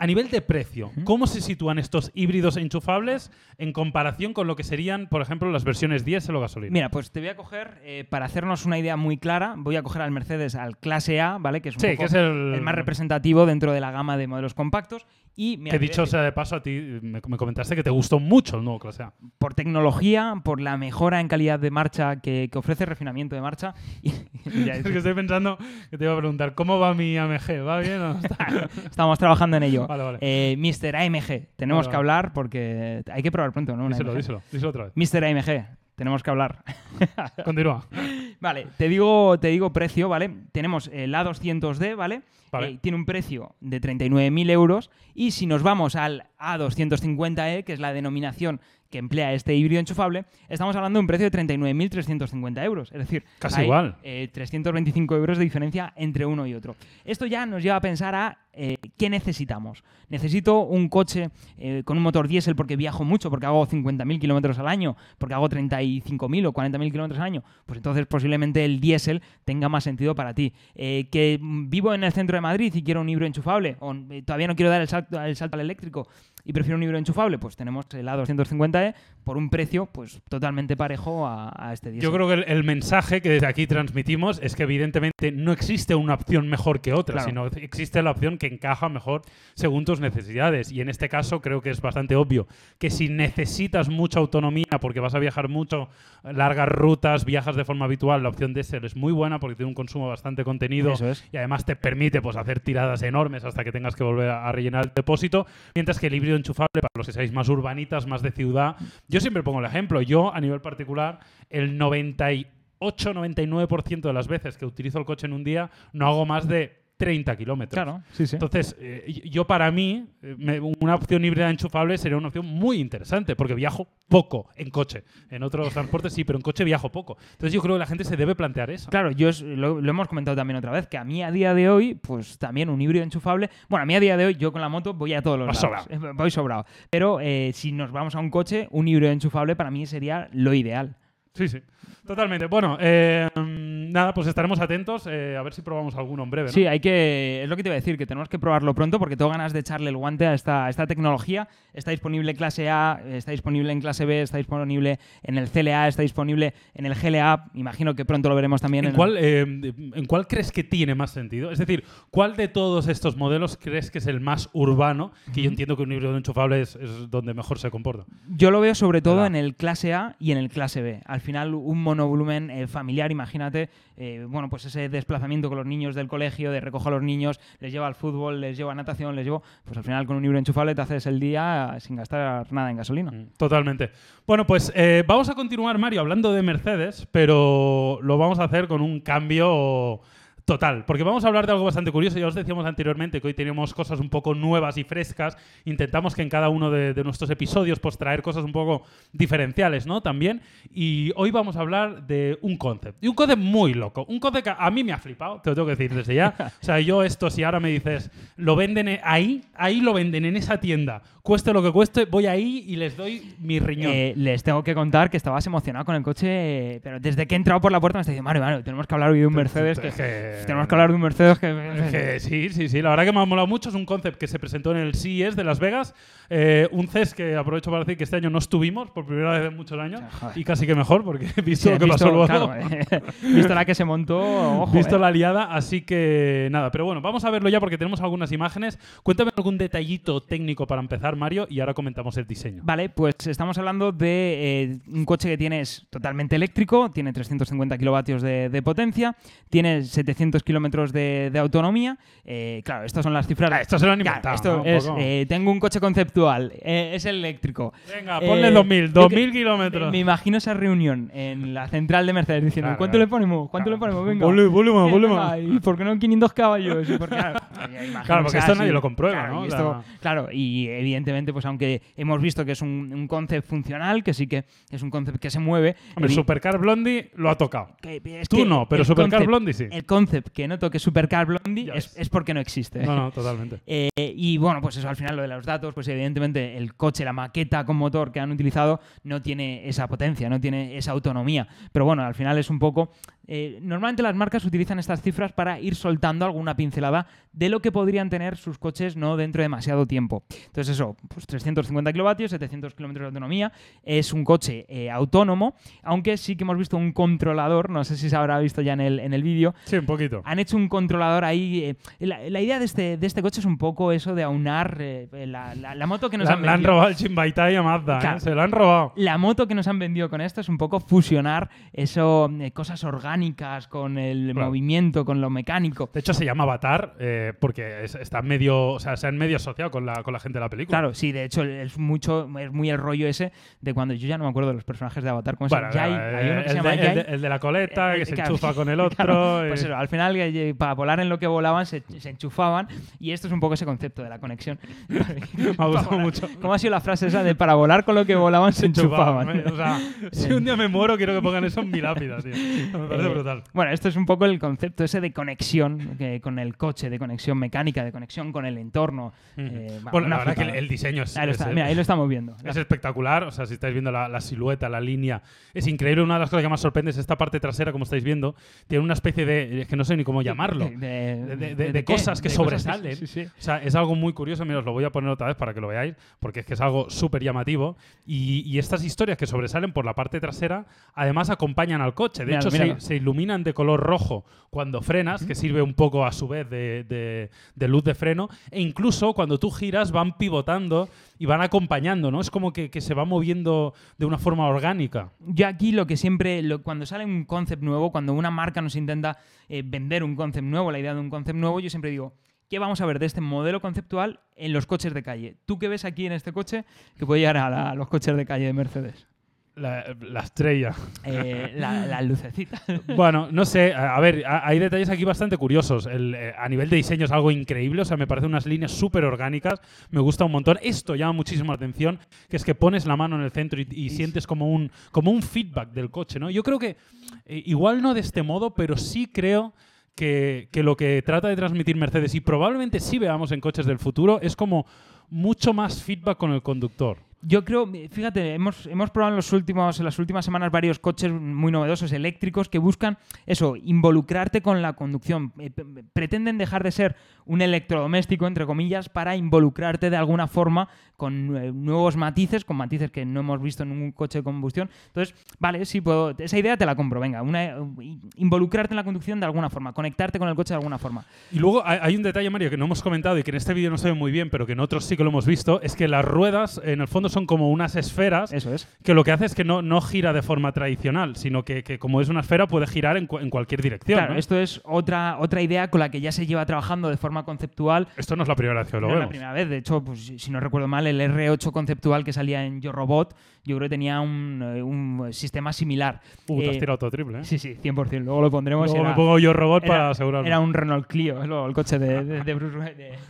Speaker 1: A nivel de precio, ¿cómo se sitúan estos híbridos enchufables en comparación con lo que serían, por ejemplo, las versiones diésel o gasolina?
Speaker 2: Mira, pues te voy a coger, eh, para hacernos una idea muy clara, voy a coger al Mercedes al clase A, ¿vale? Que es un
Speaker 1: Sí,
Speaker 2: poco
Speaker 1: que es el-
Speaker 2: el más representativo dentro de la gama de modelos compactos. Y mira,
Speaker 1: que dicho sea de paso, a ti me, me comentaste que te gustó mucho el nuevo clase A.
Speaker 2: por tecnología, por la mejora en calidad de marcha que, que ofrece refinamiento de marcha. Y, ya,
Speaker 1: Es que estoy pensando que te iba a preguntar, ¿cómo va mi AMG? ¿Va bien o no está?
Speaker 2: estamos trabajando en ello.
Speaker 1: Vale, vale.
Speaker 2: Eh, Mr. AMG, tenemos
Speaker 1: Vale,
Speaker 2: que hablar porque hay que probar pronto, ¿no? Una
Speaker 1: díselo,
Speaker 2: AMG.
Speaker 1: díselo, díselo otra vez.
Speaker 2: Mr. AMG, tenemos que hablar.
Speaker 1: Continúa.
Speaker 2: Vale, te digo, te digo precio, ¿vale? Tenemos el A200D, ¿vale?
Speaker 1: Vale.
Speaker 2: Eh, tiene un precio de 39.000 euros. Y si nos vamos al A250E, que es la denominación que emplea este híbrido enchufable, estamos hablando de un precio de 39.350 euros. Es decir,
Speaker 1: Casi
Speaker 2: hay,
Speaker 1: igual.
Speaker 2: eh, 325 euros de diferencia entre uno y otro. Esto ya nos lleva a pensar a eh, qué necesitamos. Necesito un coche eh, con un motor diésel porque viajo mucho, porque hago 50.000 kilómetros al año, porque hago 35.000 o 40.000 kilómetros al año. Pues entonces posiblemente el diésel tenga más sentido para ti. Eh, que vivo en el centro de Madrid y quiero un híbrido enchufable, o todavía no quiero dar el salto, el salto al eléctrico y prefiero un híbrido enchufable, pues tenemos el A250E por un precio pues totalmente parejo a, a este diésel.
Speaker 1: Yo creo que el, el mensaje que desde aquí transmitimos es que evidentemente no existe una opción mejor que otra,
Speaker 2: Claro.
Speaker 1: sino existe la opción que encaja mejor según tus necesidades. Y en este caso creo que es bastante obvio que si necesitas mucha autonomía porque vas a viajar mucho, largas rutas, viajas de forma habitual, la opción de ser es muy buena porque tiene un consumo bastante contenido
Speaker 2: es.
Speaker 1: y además te permite pues, hacer tiradas enormes hasta que tengas que volver a, rellenar el depósito, mientras que el híbrido enchufable, para los que seáis más urbanitas, más de ciudad, yo siempre pongo el ejemplo, yo a nivel particular, el 98-99% de las veces que utilizo el coche en un día no hago más de 30 kilómetros.
Speaker 2: Claro, sí, sí.
Speaker 1: Entonces, eh, yo para mí, eh, me- una opción híbrida enchufable sería una opción muy interesante, porque viajo poco en coche. En otros transportes sí, pero en coche viajo poco. Entonces yo creo que la gente se debe plantear eso.
Speaker 2: Claro, yo es- lo, lo hemos comentado también otra vez, que a mí a día de hoy, pues también un híbrido enchufable. Bueno, a mí a día de hoy, yo con la moto voy a todos los
Speaker 1: Vas
Speaker 2: lados. Eh, Voy sobrado. Pero eh, si nos vamos a un coche, un híbrido enchufable para mí sería lo ideal.
Speaker 1: Sí, sí. Totalmente. Bueno, eh, nada, pues estaremos atentos. eh, a ver si probamos alguno en breve. ¿no?
Speaker 2: Sí, hay que. Es lo que te iba a decir, que tenemos que probarlo pronto porque tengo ganas de echarle el guante a esta, a esta tecnología. Está disponible en clase A, está disponible en clase B, está disponible en el CLA, está disponible en el GLA. Imagino que pronto lo veremos también en,
Speaker 1: ¿En cuál, eh, ¿En cuál crees que tiene más sentido? Es decir, ¿cuál de todos estos modelos crees que es el más urbano? Que yo entiendo que un híbrido enchufable es, es donde mejor se comporta.
Speaker 2: Yo lo veo sobre todo en el clase A y en el clase B. Al final, un monovolumen eh, familiar, imagínate, eh, bueno, pues ese desplazamiento con los niños del colegio, de recojo a los niños, les llevo al fútbol, les llevo a natación, les llevo, pues al final con un híbrido enchufable te haces el día sin gastar nada en gasolina.
Speaker 1: Mm, Totalmente. Bueno, pues eh, vamos a continuar, Mario, hablando de Mercedes, pero lo vamos a hacer con un cambio total, porque vamos a hablar de algo bastante curioso. Ya os decíamos anteriormente que hoy tenemos cosas un poco nuevas y frescas. Intentamos que en cada uno de, de nuestros episodios pues traer cosas un poco diferenciales, ¿no? También. Y hoy vamos a hablar de un concept. Y un concept muy loco. Un concept que a mí me ha flipado, te lo tengo que decir desde ya. O sea, yo esto, si ahora me dices, lo venden ahí, ahí lo venden en esa tienda. Cueste lo que cueste, voy ahí y les doy mi riñón.
Speaker 2: Eh, les tengo que contar que estabas emocionado con el coche, pero desde que he entrado por la puerta me está diciendo, Mario, Mario, tenemos que hablar hoy de un Mercedes que...
Speaker 1: Eh,
Speaker 2: Tenemos que hablar de un Mercedes que...
Speaker 1: que sí, sí, sí. La verdad que me ha molado mucho. Es un concept que se presentó en el CES de Las Vegas. Eh, un CES que aprovecho para decir que este año no estuvimos por primera vez en muchos años.
Speaker 2: Joder.
Speaker 1: Y casi que mejor, porque he visto
Speaker 2: Sí,
Speaker 1: lo que
Speaker 2: visto,
Speaker 1: pasó luego.
Speaker 2: claro, eh, visto la que se montó, ojo,
Speaker 1: visto
Speaker 2: eh.
Speaker 1: la liada, así que nada. Pero bueno, vamos a verlo ya porque tenemos algunas imágenes. Cuéntame algún detallito técnico para empezar, Mario, y ahora comentamos el diseño.
Speaker 2: Vale, pues estamos hablando de eh, un coche que tiene es totalmente eléctrico, tiene 350 kilovatios de, de potencia, tiene 700 kilómetros de, de autonomía. Eh, claro, estas son las cifras.
Speaker 1: Ah, esto se lo han inventado,
Speaker 2: esto
Speaker 1: ¿no? Un
Speaker 2: es,
Speaker 1: poco.
Speaker 2: eh, tengo un coche conceptual, eh, es eléctrico.
Speaker 1: Venga, ponle 2000,
Speaker 2: yo
Speaker 1: 2000
Speaker 2: que-
Speaker 1: kilómetros.
Speaker 2: Me imagino esa reunión en la central de Mercedes diciendo,
Speaker 1: Claro,
Speaker 2: ¿cuánto
Speaker 1: claro.
Speaker 2: le ponemos? ¿Cuánto
Speaker 1: Claro.
Speaker 2: le ponemos? Venga. Venga,
Speaker 1: más.
Speaker 2: ¿Y por qué no 500 caballos? Y claro,
Speaker 1: porque esto
Speaker 2: así.
Speaker 1: nadie lo comprueba,
Speaker 2: Claro,
Speaker 1: ¿no?
Speaker 2: y esto- claro, y evidentemente, pues aunque hemos visto que es un, un concept funcional, que sí que es un concept que se mueve.
Speaker 1: Hombre, Supercar Blondie lo ha tocado.
Speaker 2: que-
Speaker 1: Tú
Speaker 2: que
Speaker 1: no, pero Supercar
Speaker 2: concept-
Speaker 1: Blondie sí.
Speaker 2: El concept que no toque Supercar Blondie es, es porque no existe.
Speaker 1: No, no, totalmente.
Speaker 2: Eh, y bueno, pues eso al final lo de los datos, pues evidentemente el coche, la maqueta con motor que han utilizado no tiene esa potencia, no tiene esa autonomía. Pero bueno, al final es un poco... eh, normalmente las marcas utilizan estas cifras para ir soltando alguna pincelada de lo que podrían tener sus coches no dentro de demasiado tiempo. Entonces eso, pues 350 kilovatios, 700 kilómetros de autonomía, es un coche eh, autónomo, aunque sí que hemos visto un controlador, no sé si se habrá visto ya en el, en el vídeo,
Speaker 1: Sí, un poquito.
Speaker 2: han hecho un controlador ahí. eh, la, la idea de este, de este coche es un poco eso de aunar la, la- la moto que nos han
Speaker 1: han, le han
Speaker 2: vendido.
Speaker 1: robado el Chimbaitai a Mazda.
Speaker 2: Claro.
Speaker 1: Se lo han robado.
Speaker 2: La moto que nos han vendido con esto es un poco fusionar eso, cosas orgánicas con el
Speaker 1: Claro.
Speaker 2: movimiento, con lo mecánico.
Speaker 1: De hecho, se llama Avatar eh, porque es- está medio, o sea, se han medio asociado con la, con la gente de la película.
Speaker 2: Claro, sí, de hecho es mucho, es muy el rollo ese de cuando yo ya no me acuerdo de los personajes de Avatar, ¿cómo se llama? Jai,
Speaker 1: eh,
Speaker 2: hay uno que se
Speaker 1: el,
Speaker 2: llama
Speaker 1: de, el
Speaker 2: Jai.
Speaker 1: de- el de la coleta,
Speaker 2: Eh,
Speaker 1: que se
Speaker 2: claro,
Speaker 1: enchufa con el otro.
Speaker 2: claro,
Speaker 1: eh.
Speaker 2: pues eso, al final, eh, para volar en lo que volaban, se, se enchufaban. Y esto es un poco ese concepto de la conexión.
Speaker 1: Me ha gustado mucho.
Speaker 2: ¿Cómo ha sido la frase esa de para volar con lo que volaban se enchufaban?
Speaker 1: O sea, si un día me muero, quiero que pongan eso en mi lápida, tío. Me parece
Speaker 2: Eh,
Speaker 1: brutal.
Speaker 2: Bueno, esto es un poco el concepto ese de conexión que- con el coche, de conexión mecánica, de conexión con el entorno. Eh,
Speaker 1: bueno, la verdad que el, el diseño es,
Speaker 2: Ahí lo
Speaker 1: es-
Speaker 2: está- mira, ahí lo estamos viendo.
Speaker 1: es espectacular. O sea, si estáis viendo la, la silueta, la línea, es increíble. Una de las cosas que más sorprende es esta parte trasera, como estáis viendo. Tiene una especie de. Es que no sé ni cómo llamarlo.
Speaker 2: De, de-
Speaker 1: de, de-
Speaker 2: de-
Speaker 1: de
Speaker 2: qué?
Speaker 1: cosas que sobresalen.
Speaker 2: sí, sí.
Speaker 1: O sea, es algo muy curioso. Mira, os lo voy a poner otra vez para que lo veáis, porque es que es algo súper llamativo. Y, y estas historias que sobresalen por la parte trasera, además acompañan al coche. De
Speaker 2: Míralo,
Speaker 1: hecho,
Speaker 2: míralo.
Speaker 1: se, se iluminan de color rojo cuando frenas, que sirve un poco a su vez de, de- de luz de freno. E incluso cuando tú giras, van pivotando y van acompañando, ¿no? Es como que, que se va moviendo de una forma orgánica.
Speaker 2: Yo aquí lo que siempre, lo- cuando sale un concept nuevo, cuando una marca nos intenta eh, vender un concept nuevo, la idea de un concept nuevo, yo siempre digo, ¿qué vamos a ver de este modelo conceptual en los coches de calle? ¿Tú qué ves aquí en este coche que puede llegar a, la- a los coches de calle de Mercedes?
Speaker 1: La, la estrella.
Speaker 2: Eh, la, la lucecita.
Speaker 1: Bueno, no sé, a, ver, hay detalles aquí bastante curiosos. El, eh, a nivel de diseño es algo increíble, o sea, me parecen unas líneas súper orgánicas, me gusta un montón. Esto llama muchísimo la atención, que es que pones la mano en el centro y, y sientes como un, como un feedback del coche, ¿no? Yo creo que, eh, igual no de este modo, pero sí creo que, que lo que trata de transmitir Mercedes, y probablemente sí veamos en coches del futuro, es como mucho más feedback con el conductor.
Speaker 2: Yo creo, fíjate, hemos, hemos probado en, los últimos, en las últimas semanas varios coches muy novedosos eléctricos que buscan eso, involucrarte con la conducción. Eh, pretenden dejar de ser un electrodoméstico, entre comillas, para involucrarte de alguna forma con eh, nuevos matices, con matices que no hemos visto en un coche de combustión. Entonces, vale, sí, puedo, esa idea te la compro, venga, una, involucrarte en la conducción de alguna forma, conectarte con el coche de alguna forma.
Speaker 1: Y luego hay un detalle, Mario, que no hemos comentado y que en este vídeo no se ve muy bien, pero que en otros sí que lo hemos visto, es que las ruedas en el fondo son como unas esferas
Speaker 2: Eso es.
Speaker 1: que lo que hace es que no, no gira de forma tradicional, sino que, que como es una esfera puede girar en, cu- en cualquier dirección.
Speaker 2: Claro,
Speaker 1: ¿no?
Speaker 2: esto es otra, otra idea con la que ya se lleva trabajando de forma conceptual
Speaker 1: Esto no es la primera vez que lo
Speaker 2: No es la
Speaker 1: vemos.
Speaker 2: primera vez. De hecho, pues, si no recuerdo mal, el R8 conceptual que salía en Yo Robot, yo creo que tenía un, eh, un sistema similar.
Speaker 1: Uh, te has
Speaker 2: Eh,
Speaker 1: tirado todo triple, ¿eh?
Speaker 2: Sí, sí, 100%. Luego lo pondremos.
Speaker 1: Luego
Speaker 2: era,
Speaker 1: me pongo yo robot para asegurarme.
Speaker 2: era un Renault Clio, el coche de, de- de Bruce,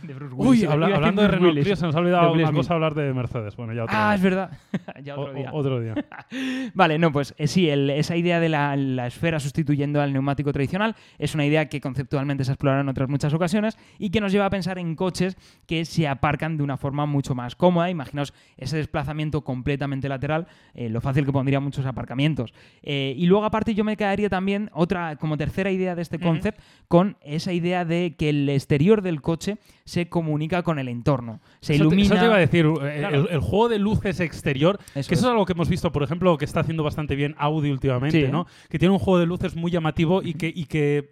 Speaker 2: de, Bruce
Speaker 1: Uy,
Speaker 2: Willis.
Speaker 1: Habla-
Speaker 2: decir
Speaker 1: hablando de Renault
Speaker 2: Willis.
Speaker 1: Clio, se nos ha olvidado una cosa hablar de Mercedes. Bueno, ya otro
Speaker 2: Ah,
Speaker 1: día.
Speaker 2: es verdad. ya
Speaker 1: O-
Speaker 2: otro día.
Speaker 1: otro día.
Speaker 2: Vale, no, pues eh, sí, el- esa idea de la, la esfera sustituyendo al neumático tradicional es una idea que conceptualmente se ha explorado en otras muchas ocasiones y que nos lleva a pensar en coches que se aparcan de una forma mucho más cómoda. Imaginaos ese desplazamiento completamente lateral eh, lo fácil que pondría muchos aparcamientos. Eh, y luego, aparte, yo me quedaría también otra, como tercera idea de este concept, con esa idea de que el exterior del coche se comunica con el entorno. Se
Speaker 1: Eso te-
Speaker 2: ilumina.
Speaker 1: Eso te iba a decir, eh,
Speaker 2: Claro.
Speaker 1: el, el juego de luces exterior,
Speaker 2: Eso
Speaker 1: que eso
Speaker 2: es.
Speaker 1: es algo que hemos visto, por ejemplo, que está haciendo bastante bien Audi últimamente,
Speaker 2: Sí.
Speaker 1: ¿no? Que tiene un juego de luces muy llamativo y que, y que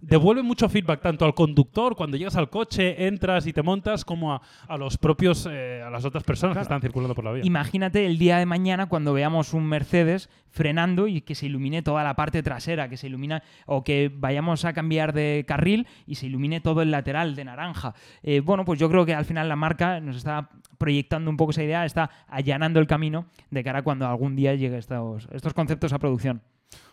Speaker 1: devuelve mucho feedback tanto al conductor cuando llegas al coche, entras y te montas, como a, a los propios, eh, a las otras personas que
Speaker 2: Claro.
Speaker 1: están circulando por la vía.
Speaker 2: Imagínate el día de mañana cuando veamos un Mercedes frenando y que se ilumine toda la parte trasera, que se ilumina o que vayamos a cambiar de carril y se ilumine todo el lateral de naranja. Eh, bueno, pues yo creo que al final la marca nos está proyectando un poco esa idea, está allanando el camino de cara a cuando algún día llegue estos, estos conceptos a producción.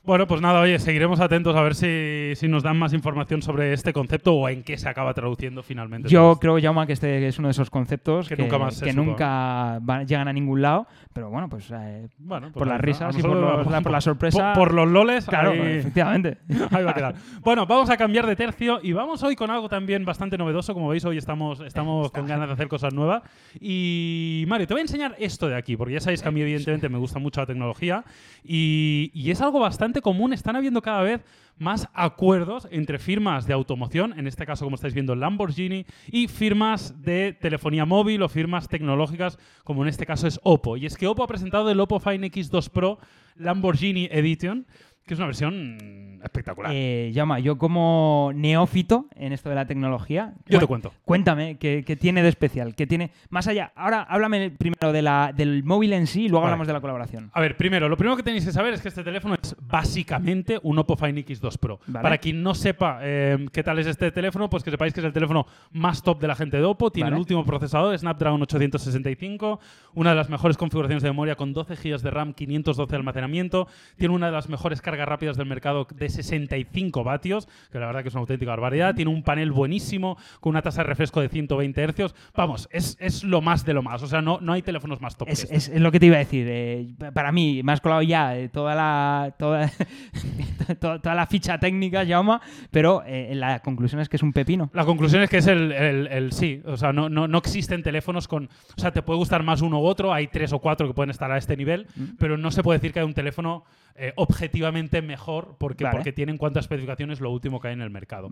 Speaker 1: Bueno, pues nada, oye, seguiremos atentos a ver si, si nos dan más información sobre este concepto o en qué se acaba traduciendo finalmente.
Speaker 2: Yo creo, Jauma, que este es uno de esos conceptos
Speaker 1: Que
Speaker 2: que,
Speaker 1: nunca más
Speaker 2: que nunca van- llegan a ningún lado, pero bueno, pues eh,
Speaker 1: Bueno, pues
Speaker 2: por las risas y por,
Speaker 1: nosotros-
Speaker 2: los- la, por la sorpresa.
Speaker 1: Por, por los loles,
Speaker 2: claro,
Speaker 1: ahí-
Speaker 2: efectivamente.
Speaker 1: Ahí va a quedar. Bueno, vamos a cambiar de tercio y vamos hoy con algo también bastante novedoso. Como veis, hoy estamos, estamos con ganas de hacer cosas nuevas. Y Mario, te voy a enseñar esto de aquí, porque ya sabéis que a mí, evidentemente, me gusta mucho la tecnología. Y, y es algo bastante común. Están habiendo cada vez más acuerdos entre firmas de automoción, en este caso, como estáis viendo, Lamborghini, y firmas de telefonía móvil o firmas tecnológicas, como en este caso es Oppo. Y es que Oppo ha presentado el Oppo Find X2 Pro Lamborghini Edition, que es una versión espectacular.
Speaker 2: Eh, Llama, yo como neófito en esto de la tecnología.
Speaker 1: Yo te
Speaker 2: cuen-
Speaker 1: cuento.
Speaker 2: Cuéntame, ¿qué, qué tiene de especial? ¿Qué tiene más allá? Ahora háblame primero de la, del móvil en sí y luego
Speaker 1: Vale.
Speaker 2: hablamos de la colaboración.
Speaker 1: A ver, primero, lo primero que tenéis que saber es que este teléfono es básicamente un Oppo Find X2 Pro.
Speaker 2: Vale.
Speaker 1: Para quien no sepa eh, qué tal es este teléfono, pues que sepáis que es el teléfono más top de la gente de Oppo. Tiene
Speaker 2: Vale.
Speaker 1: el último procesador, Snapdragon 865, una de las mejores configuraciones de memoria con 12 GB de RAM, 512 de almacenamiento. Tiene una de las mejores cargas rápidas del mercado de 65 vatios, que la verdad que es una auténtica barbaridad. Tiene un panel buenísimo con una tasa de refresco de 120 Hz. Vamos, es, es lo más de lo más. O sea, no, no hay teléfonos más top. que
Speaker 2: Es,
Speaker 1: este.
Speaker 2: es- lo que te iba a decir. eh, para mí, me has colado ya eh, toda la toda, toda, toda la ficha técnica, Jauma, pero eh, la conclusión es que es un pepino.
Speaker 1: La conclusión es que es el, el- el sí. O sea, no, no, no existen teléfonos con. O sea, te puede gustar más uno u otro. Hay tres o cuatro que pueden estar a este nivel.
Speaker 2: Mm.
Speaker 1: Pero no se puede decir que hay un teléfono eh, objetivamente mejor porque,
Speaker 2: Vale.
Speaker 1: porque tiene en cuanto a especificaciones lo último que hay en el mercado.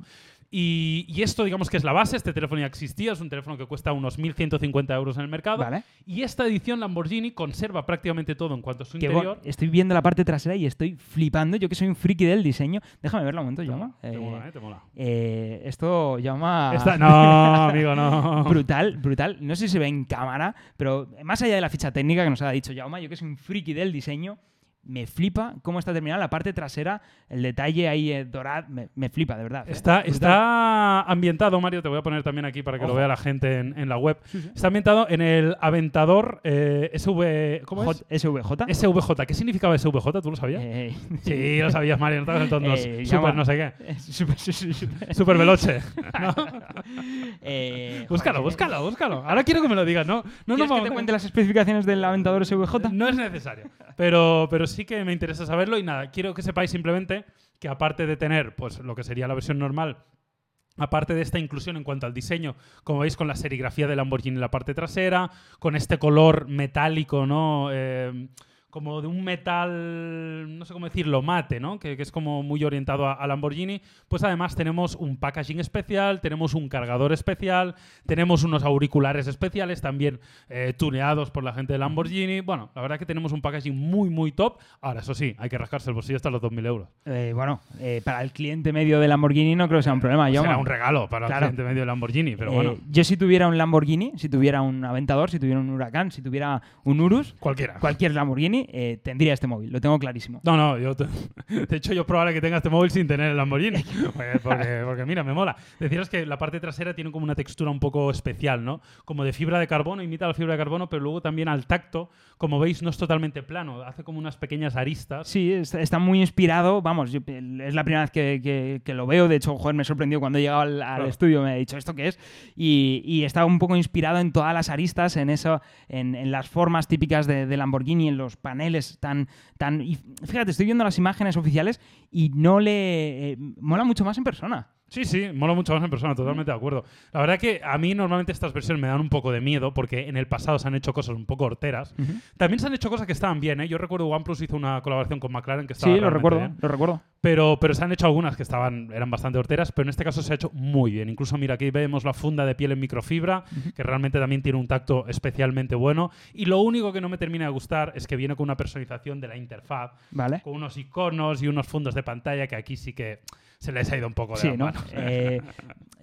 Speaker 1: Y, y esto, digamos que es la base. Este teléfono ya existía. Es un teléfono que cuesta unos 1.150 euros en el mercado.
Speaker 2: Vale.
Speaker 1: Y esta edición Lamborghini conserva prácticamente todo en cuanto a su
Speaker 2: Que
Speaker 1: interior.
Speaker 2: estoy viendo la parte trasera y estoy flipando. Yo que soy un friki del diseño. Déjame verlo un momento, Jauma.
Speaker 1: Te
Speaker 2: Eh,
Speaker 1: mola, ¿eh? Te mola.
Speaker 2: eh, esto llama.
Speaker 1: Esta- no, amigo, no.
Speaker 2: Brutal, brutal. No sé si se ve en cámara, pero más allá de la ficha técnica que nos ha dicho Jaume, yo que soy un friki del diseño, me flipa cómo está terminada la parte trasera, el detalle ahí eh, dorado, me, me flipa, de verdad. ¿eh?
Speaker 1: Está, está ambientado, Mario, te voy a poner también aquí para que lo vea la gente en, en la web.
Speaker 2: Sí, sí.
Speaker 1: Está ambientado en el Aventador eh, SV. ¿Cómo es?
Speaker 2: J- SVJ.
Speaker 1: SVJ. ¿Qué significaba SVJ? ¿Tú lo sabías?
Speaker 2: Eh,
Speaker 1: Sí, lo sabías, Mario. No te hagas el tonto.
Speaker 2: Eh,
Speaker 1: Super no sé qué.
Speaker 2: super- super- super-
Speaker 1: Super veloce.
Speaker 2: Eh,
Speaker 1: búscalo, búscalo, búscalo. Ahora quiero que me lo digas, ¿no? No, no,
Speaker 2: ¿Quieres que te cuente las especificaciones del Aventador SVJ?
Speaker 1: no es necesario. Pero, pero sí que me interesa saberlo y nada, quiero que sepáis simplemente que aparte de tener pues lo que sería la versión normal, aparte de esta inclusión en cuanto al diseño, como veis con la serigrafía de Lamborghini en la parte trasera, con este color metálico, ¿no? Eh, como de un metal, no sé cómo decirlo, mate, ¿no? Que, que es como muy orientado a, a Lamborghini. Pues además tenemos un packaging especial, tenemos un cargador especial, tenemos unos auriculares especiales también eh, tuneados por la gente de Lamborghini. Bueno, la verdad que tenemos un packaging muy, muy top. Ahora, eso sí, hay que rascarse el bolsillo hasta los 2.000 euros.
Speaker 2: Eh, bueno, eh, para el cliente medio de Lamborghini no creo que sea un problema.
Speaker 1: Será
Speaker 2: Jaume.
Speaker 1: un regalo para
Speaker 2: Claro.
Speaker 1: el cliente medio de Lamborghini, pero bueno,
Speaker 2: Yo si tuviera un Lamborghini, si tuviera un Aventador, si tuviera un Huracán, si tuviera un Urus,
Speaker 1: cualquiera.
Speaker 2: cualquier Lamborghini, eh, tendría este móvil, lo tengo clarísimo.
Speaker 1: No, no, yo te- de hecho yo probable que tenga este móvil sin tener el Lamborghini, porque, porque mira, me mola. Deciros que la parte trasera tiene como una textura un poco especial, ¿no? Como de fibra de carbono, imita la fibra de carbono, pero luego también al tacto, como veis, no es totalmente plano, hace como unas pequeñas aristas.
Speaker 2: Sí, está, muy inspirado, vamos, yo- es la primera vez que, que- que lo veo, de hecho, joder, me sorprendió cuando he llegado al, al
Speaker 1: Claro.
Speaker 2: estudio, me ha dicho, ¿esto qué es? Y, y está un poco inspirado en todas las aristas, en eso, en, en las formas típicas de, de Lamborghini, en los paneles tan, tan... Y fíjate, estoy viendo las imágenes oficiales y no le... eh, mola mucho más en persona.
Speaker 1: Sí, sí, mola mucho más en persona, totalmente de acuerdo. La verdad que a mí normalmente estas versiones me dan un poco de miedo porque en el pasado se han hecho cosas un poco horteras. También se han hecho cosas que estaban bien, ¿eh? Yo recuerdo OnePlus hizo una colaboración con McLaren que estaba
Speaker 2: Sí, lo recuerdo,
Speaker 1: bien.
Speaker 2: lo recuerdo.
Speaker 1: Pero, pero se han hecho algunas que estaban, eran bastante horteras, pero en este caso se ha hecho muy bien. Incluso, mira, aquí vemos la funda de piel en microfibra, que realmente también tiene un tacto especialmente bueno. Y lo único que no me termina de gustar es que viene con una personalización de la interfaz,
Speaker 2: Vale.
Speaker 1: con unos iconos y unos fondos de pantalla que aquí sí que se les ha ido un poco de
Speaker 2: Sí,
Speaker 1: las
Speaker 2: ¿no?
Speaker 1: manos.
Speaker 2: Eh,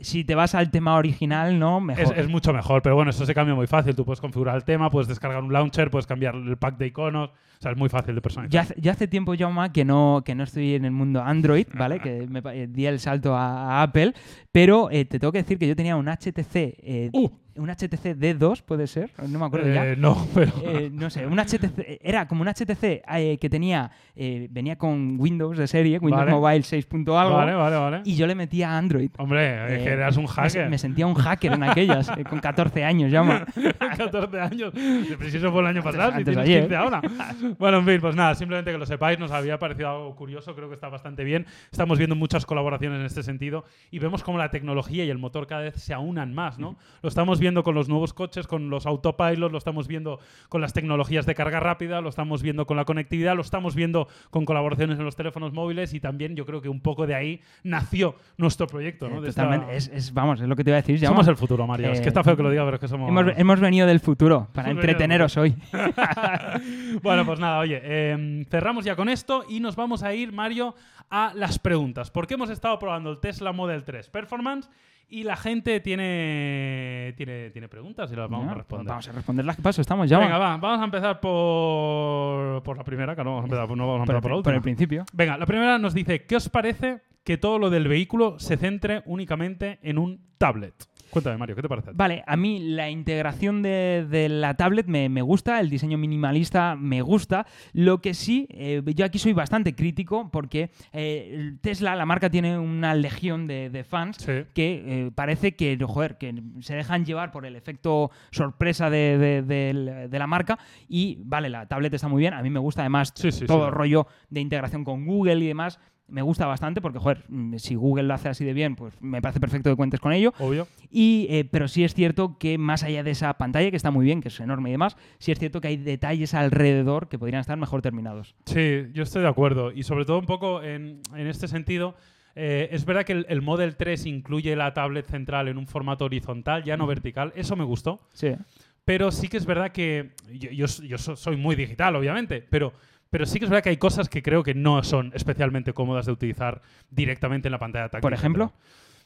Speaker 2: si te vas al tema original, ¿no? Mejor.
Speaker 1: Es, es mucho mejor, pero bueno, eso se cambia muy fácil. Tú puedes configurar el tema, puedes descargar un launcher, puedes cambiar el pack de iconos. O sea, es muy fácil de personalizar.
Speaker 2: Ya, hace- ya hace tiempo, Jaume, que no, que no estoy en el mundo Android, ¿vale? Que me eh, di el salto a, a Apple, pero eh, te tengo que decir que yo tenía un HTC,
Speaker 1: Uh.
Speaker 2: Un HTC D2, ¿puede ser? No me acuerdo ya.
Speaker 1: Eh, no, pero.
Speaker 2: Eh, no sé, un HTC, era como un HTC eh, que tenía, eh, venía con Windows de serie, Windows
Speaker 1: Vale.
Speaker 2: Mobile 6. punto algo,
Speaker 1: vale, vale, vale.
Speaker 2: y yo le metía a Android.
Speaker 1: Hombre, es que
Speaker 2: Eh,
Speaker 1: eras un
Speaker 2: me-
Speaker 1: hacker.
Speaker 2: Me, sentía un hacker en aquellas, eh, con 14 años, llama.
Speaker 1: 14 años. Pero si eso fue el año pasado, si
Speaker 2: antes de
Speaker 1: tienes
Speaker 2: ayer.
Speaker 1: 15 ahora. Bueno, en fin, pues nada, simplemente que lo sepáis, nos había parecido algo curioso, creo que está bastante bien. Estamos viendo muchas colaboraciones en este sentido y vemos cómo la tecnología y el motor cada vez se aunan más, ¿no? Lo estamos viendo con los nuevos coches, con los autopilots, lo estamos viendo con las tecnologías de carga rápida, lo estamos viendo con la conectividad, lo estamos viendo con colaboraciones en los teléfonos móviles y también yo creo que un poco de ahí nació nuestro proyecto.
Speaker 2: Eh,
Speaker 1: esta-.
Speaker 2: Es, es- vamos, es lo que te iba a decir, Jaume.
Speaker 1: Somos el futuro, Mario. es que está feo que lo diga, pero es que somos...
Speaker 2: Hemos, hemos venido del futuro para
Speaker 1: Hemos venido del
Speaker 2: entreteneros hoy.
Speaker 1: bueno, pues nada, oye, eh, cerramos ya con esto y nos vamos a ir, Mario, a las preguntas. Porque hemos estado probando el Tesla Model 3 Performance y la gente tiene, tiene, tiene preguntas y las vamos a responder.
Speaker 2: Vamos a responderlas. ¿Qué paso? Estamos ya.
Speaker 1: Venga, va, vamos a empezar por, por la primera, que no vamos a empezar, no vamos a
Speaker 2: por,
Speaker 1: empezar por la
Speaker 2: por
Speaker 1: última.
Speaker 2: el principio.
Speaker 1: Venga, la primera nos dice, ¿qué os parece que todo lo del vehículo se centre únicamente en un tablet? Cuéntame, Mario, ¿qué te parece?
Speaker 2: Vale, a mí la integración de, de la tablet me, me gusta, el diseño minimalista me gusta. Lo que sí, eh, yo aquí soy bastante crítico porque eh, Tesla, la marca, tiene una legión de, de fans
Speaker 1: Sí.
Speaker 2: que eh, parece que, joder, que se dejan llevar por el efecto sorpresa de, la marca y vale, la tablet está muy bien, a mí me gusta además
Speaker 1: Sí, sí,
Speaker 2: todo el rollo de integración con Google y demás. Me gusta bastante porque, joder, mm, si Google lo hace así de bien, pues me parece perfecto que cuentes con ello.
Speaker 1: Obvio.
Speaker 2: Y, eh, pero sí es cierto que más allá de esa pantalla, que está muy bien, que es enorme y demás, sí es cierto que hay detalles alrededor que podrían estar mejor terminados.
Speaker 1: Sí, yo estoy de acuerdo. Y sobre todo un poco en, en este sentido, eh, es verdad que el, el Model 3 incluye la tablet central en un formato horizontal, ya no vertical. Eso me gustó.
Speaker 2: Sí.
Speaker 1: Pero sí que es verdad que yo, yo, yo so- soy muy digital, obviamente, pero, pero sí que es verdad que hay cosas que creo que no son especialmente cómodas de utilizar directamente en la pantalla táctil.
Speaker 2: Por ejemplo.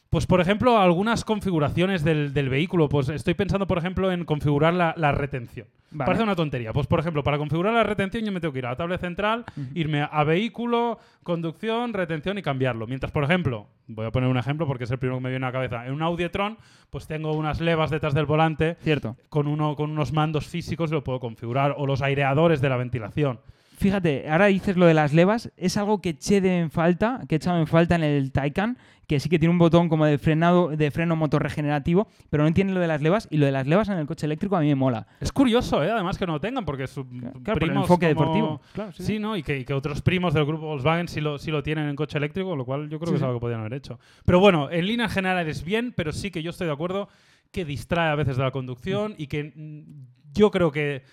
Speaker 1: Pues, por ejemplo, algunas configuraciones del, del vehículo. Pues estoy pensando, por ejemplo, en configurar la, la retención.
Speaker 2: Vale.
Speaker 1: Parece una tontería. Pues, por ejemplo, para configurar la retención yo me tengo que ir a la tablet central, irme a vehículo, conducción, retención y cambiarlo. Mientras, por ejemplo, voy a poner un ejemplo porque es el primero que me viene a la cabeza. En un Audiotron, pues tengo unas levas detrás del volante
Speaker 2: Cierto.
Speaker 1: con, uno, con unos mandos físicos y lo puedo configurar. O los aireadores de la ventilación.
Speaker 2: Fíjate, ahora dices lo de las levas, es algo que eché de en falta, que he echado en falta en el Taycan, que sí que tiene un botón como de frenado, de freno motor regenerativo, pero no tiene lo de las levas, y lo de las levas en el coche eléctrico a mí me mola.
Speaker 1: Es curioso, ¿eh? además, que no lo tengan, porque su
Speaker 2: Claro, por el
Speaker 1: primos
Speaker 2: enfoque
Speaker 1: como-
Speaker 2: deportivo. Claro, sí,
Speaker 1: Sí,
Speaker 2: sí.
Speaker 1: ¿no? Y que, y que otros primos del grupo Volkswagen sí lo, sí lo tienen en coche eléctrico, lo cual yo creo
Speaker 2: Sí,
Speaker 1: que es algo que podrían haber hecho. Pero bueno, en líneas generales bien, pero sí que yo estoy de acuerdo que distrae a veces de la conducción y que mm, yo creo que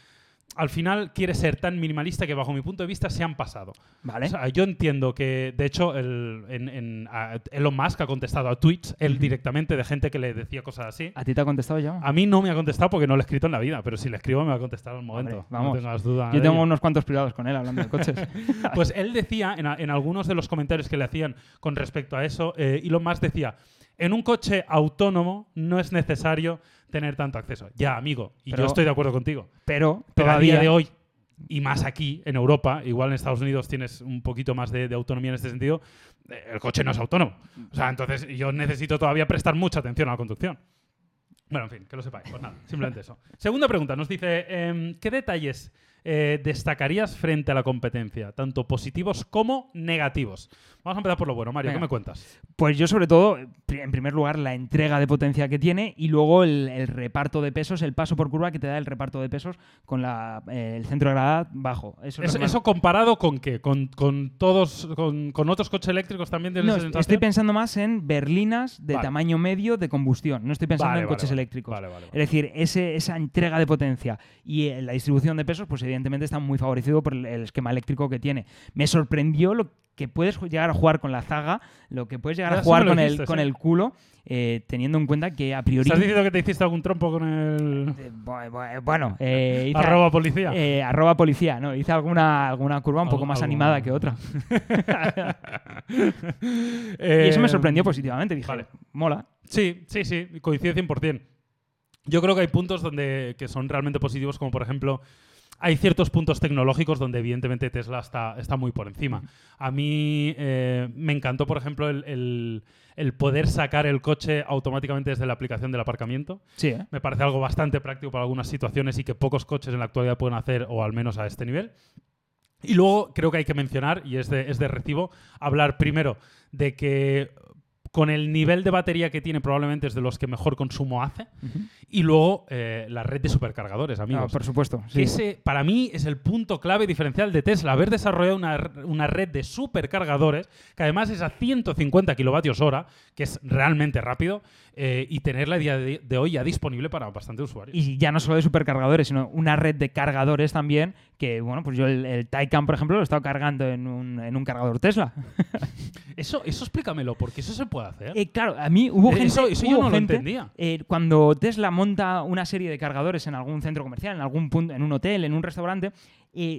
Speaker 1: al final quiere ser tan minimalista que bajo mi punto de vista se han pasado.
Speaker 2: Vale.
Speaker 1: O sea, yo entiendo que, de hecho, el, en, en- a- Elon Musk ha contestado a tweets, él directamente, de gente que le decía cosas así.
Speaker 2: ¿A ti te ha contestado ya?
Speaker 1: A mí no me ha contestado porque no lo he escrito en la vida, pero si le escribo me va a contestar al momento.
Speaker 2: Vamos.
Speaker 1: No tengas duda.
Speaker 2: Yo tengo unos cuantos privados con él hablando de coches.
Speaker 1: Pues él decía, en, a- en algunos de los comentarios que le hacían con respecto a eso, eh, Elon Musk decía, en un coche autónomo no es necesario tener tanto acceso. Ya, amigo, y
Speaker 2: Pero-
Speaker 1: yo estoy de acuerdo contigo.
Speaker 2: Pero
Speaker 1: Pero a
Speaker 2: todavía
Speaker 1: día de hoy, y más aquí en Europa, igual en Estados Unidos tienes un poquito más de, de autonomía en este sentido, eh, el coche no es autónomo. O sea, entonces yo necesito todavía prestar mucha atención a la conducción. Bueno, en fin, que lo sepáis. Pues nada, simplemente eso. Segunda pregunta, nos dice, em, ¿qué detalles eh, destacarías frente a la competencia? Tanto positivos como negativos. Vamos a empezar por lo bueno. Mario, ¿qué me cuentas?
Speaker 2: Pues yo sobre todo, en primer lugar, la entrega de potencia que tiene y luego el, el reparto de pesos, el paso por curva que te da el reparto de pesos con la, eh, el centro de gravedad bajo. Eso, es
Speaker 1: comparado con qué? ¿Con, con todos, con, con otros coches eléctricos también tienes
Speaker 2: No, estoy pensando más en berlinas de
Speaker 1: Vale.
Speaker 2: tamaño medio de combustión. No estoy pensando
Speaker 1: Vale,
Speaker 2: en
Speaker 1: vale,
Speaker 2: coches eléctricos.
Speaker 1: Vale, vale, vale.
Speaker 2: Es decir, ese- esa entrega de potencia y eh, la distribución de pesos, pues evidentemente está muy favorecido por el, el esquema eléctrico que tiene. Me sorprendió lo que puedes llegar a jugar con la zaga, lo que puedes llegar
Speaker 1: Ya
Speaker 2: a
Speaker 1: sí
Speaker 2: jugar con, el, con
Speaker 1: sí.
Speaker 2: el culo, eh, teniendo en cuenta que a priori...
Speaker 1: ¿Estás diciendo que te hiciste algún trompo con el
Speaker 2: Eh, bu- bu- Bueno, eh, hice-
Speaker 1: arroba policía?
Speaker 2: eh, arroba policía, ¿no? Hice alguna, alguna curva un poco más animada que otra. Y eso me sorprendió positivamente. Dije,
Speaker 1: vale.
Speaker 2: mola.
Speaker 1: Sí, sí, sí, coincide 100%. Yo creo que hay puntos donde que son realmente positivos, como por ejemplo, hay ciertos puntos tecnológicos donde evidentemente Tesla está, está muy por encima. A mí eh, me encantó, por ejemplo, el, el- el poder sacar el coche automáticamente desde la aplicación del aparcamiento.
Speaker 2: Sí, ¿eh?
Speaker 1: Me parece algo bastante práctico para algunas situaciones y que pocos coches en la actualidad pueden hacer, o al menos a este nivel. Y luego creo que hay que mencionar, y es de, es de recibo, hablar primero de que con el nivel de batería que tiene probablemente es de los que mejor consumo hace. Y luego eh, la red de supercargadores, amigos.
Speaker 2: Ah, por supuesto. Sí.
Speaker 1: ese, para mí, es el punto clave diferencial de Tesla. Haber desarrollado una, una red de supercargadores, que además es a 150 kilovatios hora, que es realmente rápido, eh, y tenerla a día de, hoy ya disponible para bastantes usuarios.
Speaker 2: Y ya no solo de supercargadores, sino una red de cargadores también, que bueno, pues yo el, el Taycan, por ejemplo, lo he estado cargando en un, en un cargador Tesla.
Speaker 1: Eso, eso explícamelo, porque eso se puede hacer.
Speaker 2: Eh, claro, a mí hubo
Speaker 1: Eh,
Speaker 2: gente,
Speaker 1: eso- eso yo
Speaker 2: hubo
Speaker 1: no lo
Speaker 2: gente,
Speaker 1: entendía.
Speaker 2: eh, cuando Tesla monta una serie de cargadores en algún centro comercial, en algún punto, en un hotel, en un restaurante,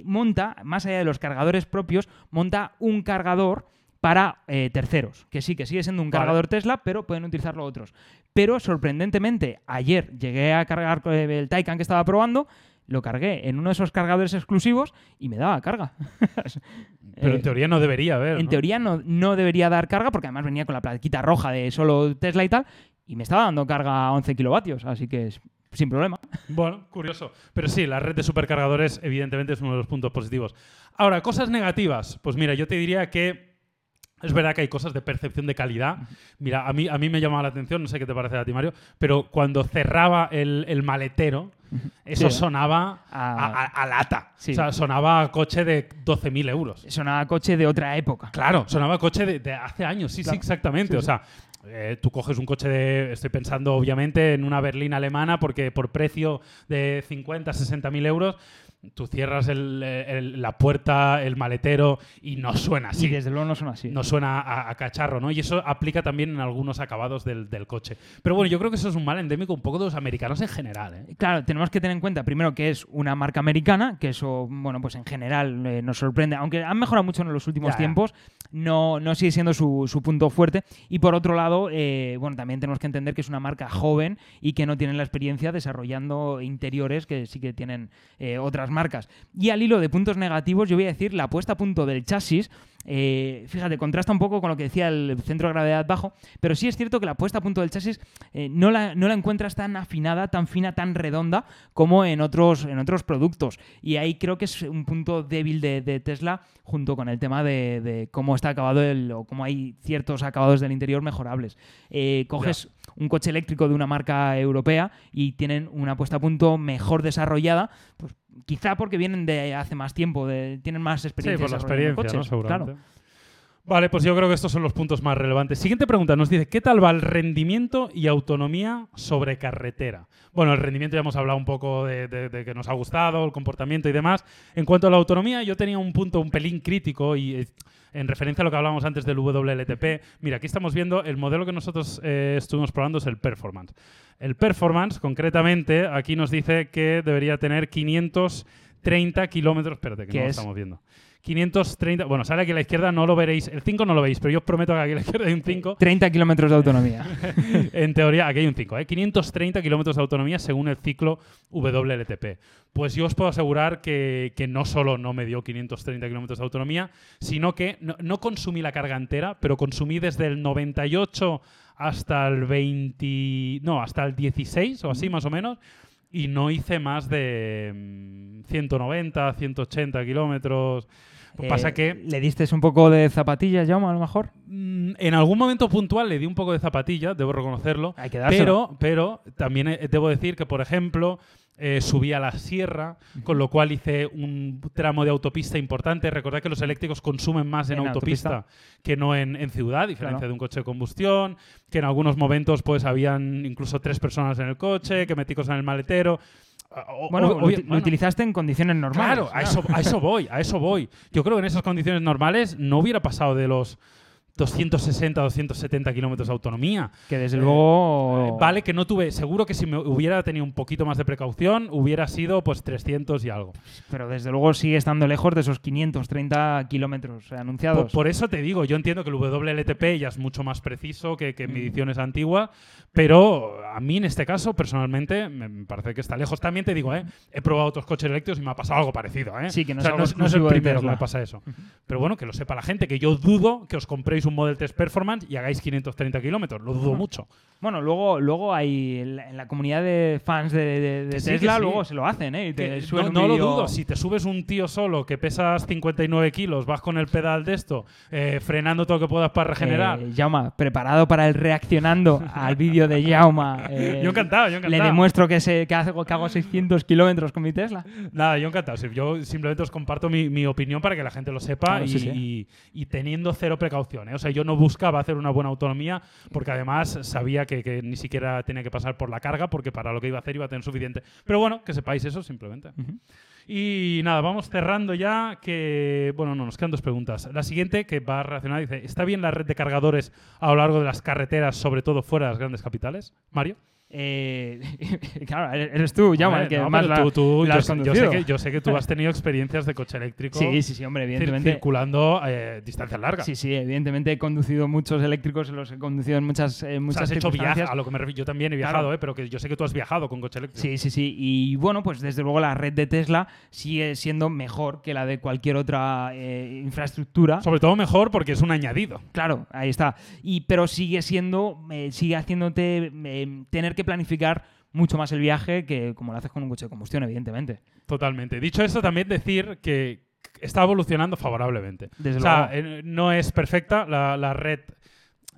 Speaker 2: monta, más allá de los cargadores propios, monta un cargador para eh, terceros, que sí, que sigue siendo un
Speaker 1: Vale.
Speaker 2: cargador Tesla, pero pueden utilizarlo otros. Pero sorprendentemente, ayer llegué a cargar eh, el Taycan que estaba probando, lo cargué en uno de esos cargadores exclusivos y me daba carga.
Speaker 1: Pero
Speaker 2: Eh,
Speaker 1: en teoría no debería haber.
Speaker 2: en
Speaker 1: ¿no?
Speaker 2: teoría no, no debería dar carga porque además venía con la plaquita roja de solo Tesla y tal y me estaba dando carga a 11 kilovatios, así que es sin problema.
Speaker 1: Bueno, curioso. Pero sí, la red de supercargadores evidentemente es uno de los puntos positivos. Ahora, cosas negativas. Pues mira, yo te diría que es verdad que hay cosas de percepción de calidad. Mira, a mí, a mí me llamaba la atención, no sé qué te parece a ti, Mario, pero cuando cerraba el, el maletero, eso
Speaker 2: Sí.
Speaker 1: sonaba a,
Speaker 2: A-
Speaker 1: a- a lata.
Speaker 2: Sí.
Speaker 1: O sea, sonaba a coche de 12.000 euros.
Speaker 2: Sonaba coche de otra época.
Speaker 1: Claro, sonaba coche de, de hace años, sí, sí, exactamente.
Speaker 2: Sí,
Speaker 1: o sea, eh, tú coges un coche de. Estoy pensando, obviamente, en una berlina alemana, porque por precio de 50, 60 mil euros, tú cierras el- el- la puerta, el maletero y no suena así.
Speaker 2: Y desde luego no son así.
Speaker 1: No suena a, a cacharro, ¿no? Y eso aplica también en algunos acabados del, del coche. Pero bueno, yo creo que eso es un mal endémico un poco de los americanos en general, ¿eh?
Speaker 2: Claro, tenemos que tener en cuenta primero que es una marca americana, que eso, bueno, pues en general eh, nos sorprende, aunque han mejorado mucho en los últimos
Speaker 1: Ya,
Speaker 2: tiempos, no, no sigue siendo su, su punto fuerte. Y por otro lado, eh, bueno, también tenemos que entender que es una marca joven y que no tienen la experiencia desarrollando interiores que sí que tienen eh, marcas. Y al hilo de puntos negativos, yo voy a decir la puesta a punto del chasis. Eh, fíjate, contrasta un poco con lo que decía el centro de gravedad bajo, pero sí es cierto que la puesta a punto del chasis eh, no, la, no la encuentras tan afinada, tan fina, tan redonda como en otros, en otros productos. Y ahí creo que es un punto débil de, de Tesla junto con el tema de, de cómo está acabado el, o cómo hay ciertos acabados del interior mejorables. Eh, coges un coche eléctrico de una marca europea y tienen una puesta a punto mejor desarrollada, pues quizá porque vienen de hace más tiempo, de- tienen más
Speaker 1: Sí,
Speaker 2: experiencia.
Speaker 1: por la experiencia, ¿no?
Speaker 2: coches. Claro.
Speaker 1: Vale, pues yo creo que estos son los puntos más relevantes. Siguiente pregunta, nos dice, ¿qué tal va el rendimiento y autonomía sobre carretera? Bueno, el rendimiento ya hemos hablado un poco de, de- de que nos ha gustado, el comportamiento y demás. En cuanto a la autonomía, yo tenía un punto un pelín crítico y eh, en referencia a lo que hablábamos antes del WLTP. Mira, aquí estamos viendo el modelo que nosotros eh, estuvimos probando es el Performance. El Performance, concretamente, aquí nos dice que debería tener 530 kilómetros. Espérate, que
Speaker 2: ¿Qué
Speaker 1: no lo
Speaker 2: es?
Speaker 1: estamos viendo. 530. Bueno, sale aquí a la izquierda, no lo veréis. El 5 no lo veis, pero yo os prometo que aquí a la izquierda hay un 5.
Speaker 2: 30 kilómetros de autonomía.
Speaker 1: en teoría, aquí hay un 5, ¿eh? 530 kilómetros de autonomía según el ciclo WLTP. Pues yo os puedo asegurar que, que no solo no me dio 530 kilómetros de autonomía, sino que no, no consumí la carga entera, pero consumí desde el 98 hasta el 20. No, hasta el 16 o así más o menos. y no hice más de mm, 190, 180 kilómetros.
Speaker 2: Eh,
Speaker 1: Pasa que
Speaker 2: ¿Le diste un poco de zapatillas, Jaume, a lo mejor?
Speaker 1: mm, en algún momento puntual le di un poco de zapatilla, debo reconocerlo.
Speaker 2: Hay que.
Speaker 1: Pero, pero también eh, debo decir que, por ejemplo, eh, subí a la sierra, con lo cual hice un tramo de autopista importante. Recordad que los eléctricos consumen más en,
Speaker 2: En
Speaker 1: autopista, que no en, en ciudad, a diferencia
Speaker 2: Claro.
Speaker 1: de un coche de combustión, que en algunos momentos pues habían incluso tres personas en el coche, que metí cosas en el maletero. O-
Speaker 2: Bueno,
Speaker 1: o-
Speaker 2: lo,
Speaker 1: oye,
Speaker 2: uti- lo
Speaker 1: bueno,
Speaker 2: utilizaste en condiciones normales.
Speaker 1: Claro, a eso, a eso voy, a eso voy. Yo creo que en esas condiciones normales no hubiera pasado de los 260, 270 kilómetros de autonomía.
Speaker 2: Que desde
Speaker 1: Eh,
Speaker 2: luego...
Speaker 1: Vale que no tuve, seguro que si me hubiera tenido un poquito más de precaución, hubiera sido pues 300 y algo.
Speaker 2: Pero desde luego sigue estando lejos de esos 530 kilómetros anunciados.
Speaker 1: Por, por eso te digo, yo entiendo que el WLTP ya es mucho más preciso que, que
Speaker 2: Mm.
Speaker 1: mi edición es antigua, pero a mí en este caso, personalmente, me parece que está lejos. También te digo, ¿eh? he probado otros coches eléctricos y me ha pasado algo parecido. ¿eh?
Speaker 2: Sí, que no
Speaker 1: O sea, no, no es el primero que me pasa eso. Pero bueno, que lo sepa la gente, que yo dudo que os compréis un Model 3 Performance y hagáis 530 kilómetros. Lo dudo mucho.
Speaker 2: Bueno, luego, luego hay en la, en la comunidad de fans de, de- de
Speaker 1: Que sí,
Speaker 2: Tesla,
Speaker 1: sí.
Speaker 2: luego se lo hacen, ¿eh? Y te
Speaker 1: Que
Speaker 2: suben
Speaker 1: no lo dudo. Si te subes un tío solo que pesas 59 kilos, vas con el pedal de esto, eh, frenando todo lo que puedas para regenerar.
Speaker 2: Eh, Jauma, preparado para el reaccionando al vídeo de Jauma. eh,
Speaker 1: yo encantado, yo
Speaker 2: Le demuestro que, se, que, hago, que hago 600 kilómetros con mi Tesla.
Speaker 1: Nada, yo encantado. Yo simplemente os comparto mi, mi opinión para que la gente lo sepa
Speaker 2: Claro,
Speaker 1: y,
Speaker 2: sí, sí.
Speaker 1: y- y teniendo cero precaución. ¿eh? O sea, yo no buscaba hacer una buena autonomía porque además sabía que, que ni siquiera tenía que pasar por la carga porque para lo que iba a hacer iba a tener suficiente. Pero bueno, que sepáis eso simplemente.
Speaker 2: Ujú.
Speaker 1: Y nada, vamos cerrando ya que... Bueno, no, nos quedan dos preguntas. La siguiente, que va relacionada, dice, ¿está bien la red de cargadores a lo largo de las carreteras, sobre todo fuera de las grandes capitales? Mario.
Speaker 2: Eh, claro, eres tú, Jauma, el que
Speaker 1: no,
Speaker 2: más
Speaker 1: pero
Speaker 2: la,
Speaker 1: tú- tú-
Speaker 2: la
Speaker 1: yo,
Speaker 2: has
Speaker 1: yo sé que, yo sé que tú has tenido experiencias de coche eléctrico
Speaker 2: Sí, sí, sí, hombre, evidentemente.
Speaker 1: circulando eh, distancias largas.
Speaker 2: Sí, sí, evidentemente he conducido muchos eléctricos, los he conducido en muchas,
Speaker 1: O sea,
Speaker 2: muchas
Speaker 1: has hecho viajes,
Speaker 2: circunstancias.
Speaker 1: a lo que me refiero. Yo también he viajado,
Speaker 2: Claro.
Speaker 1: eh, pero que yo sé que tú has viajado con coche eléctrico.
Speaker 2: Sí, sí, sí. Y bueno, pues desde luego la red de Tesla sigue siendo mejor que la de cualquier otra eh, infraestructura.
Speaker 1: Sobre todo mejor porque es un añadido.
Speaker 2: Claro, ahí está. Y, pero sigue siendo, eh, sigue haciéndote eh, tener que planificar mucho más el viaje que como lo haces con un coche de combustión, evidentemente.
Speaker 1: Totalmente. Dicho esto, también decir que está evolucionando favorablemente.
Speaker 2: Desde
Speaker 1: o sea,
Speaker 2: luego.
Speaker 1: eh, no es perfecta la, la red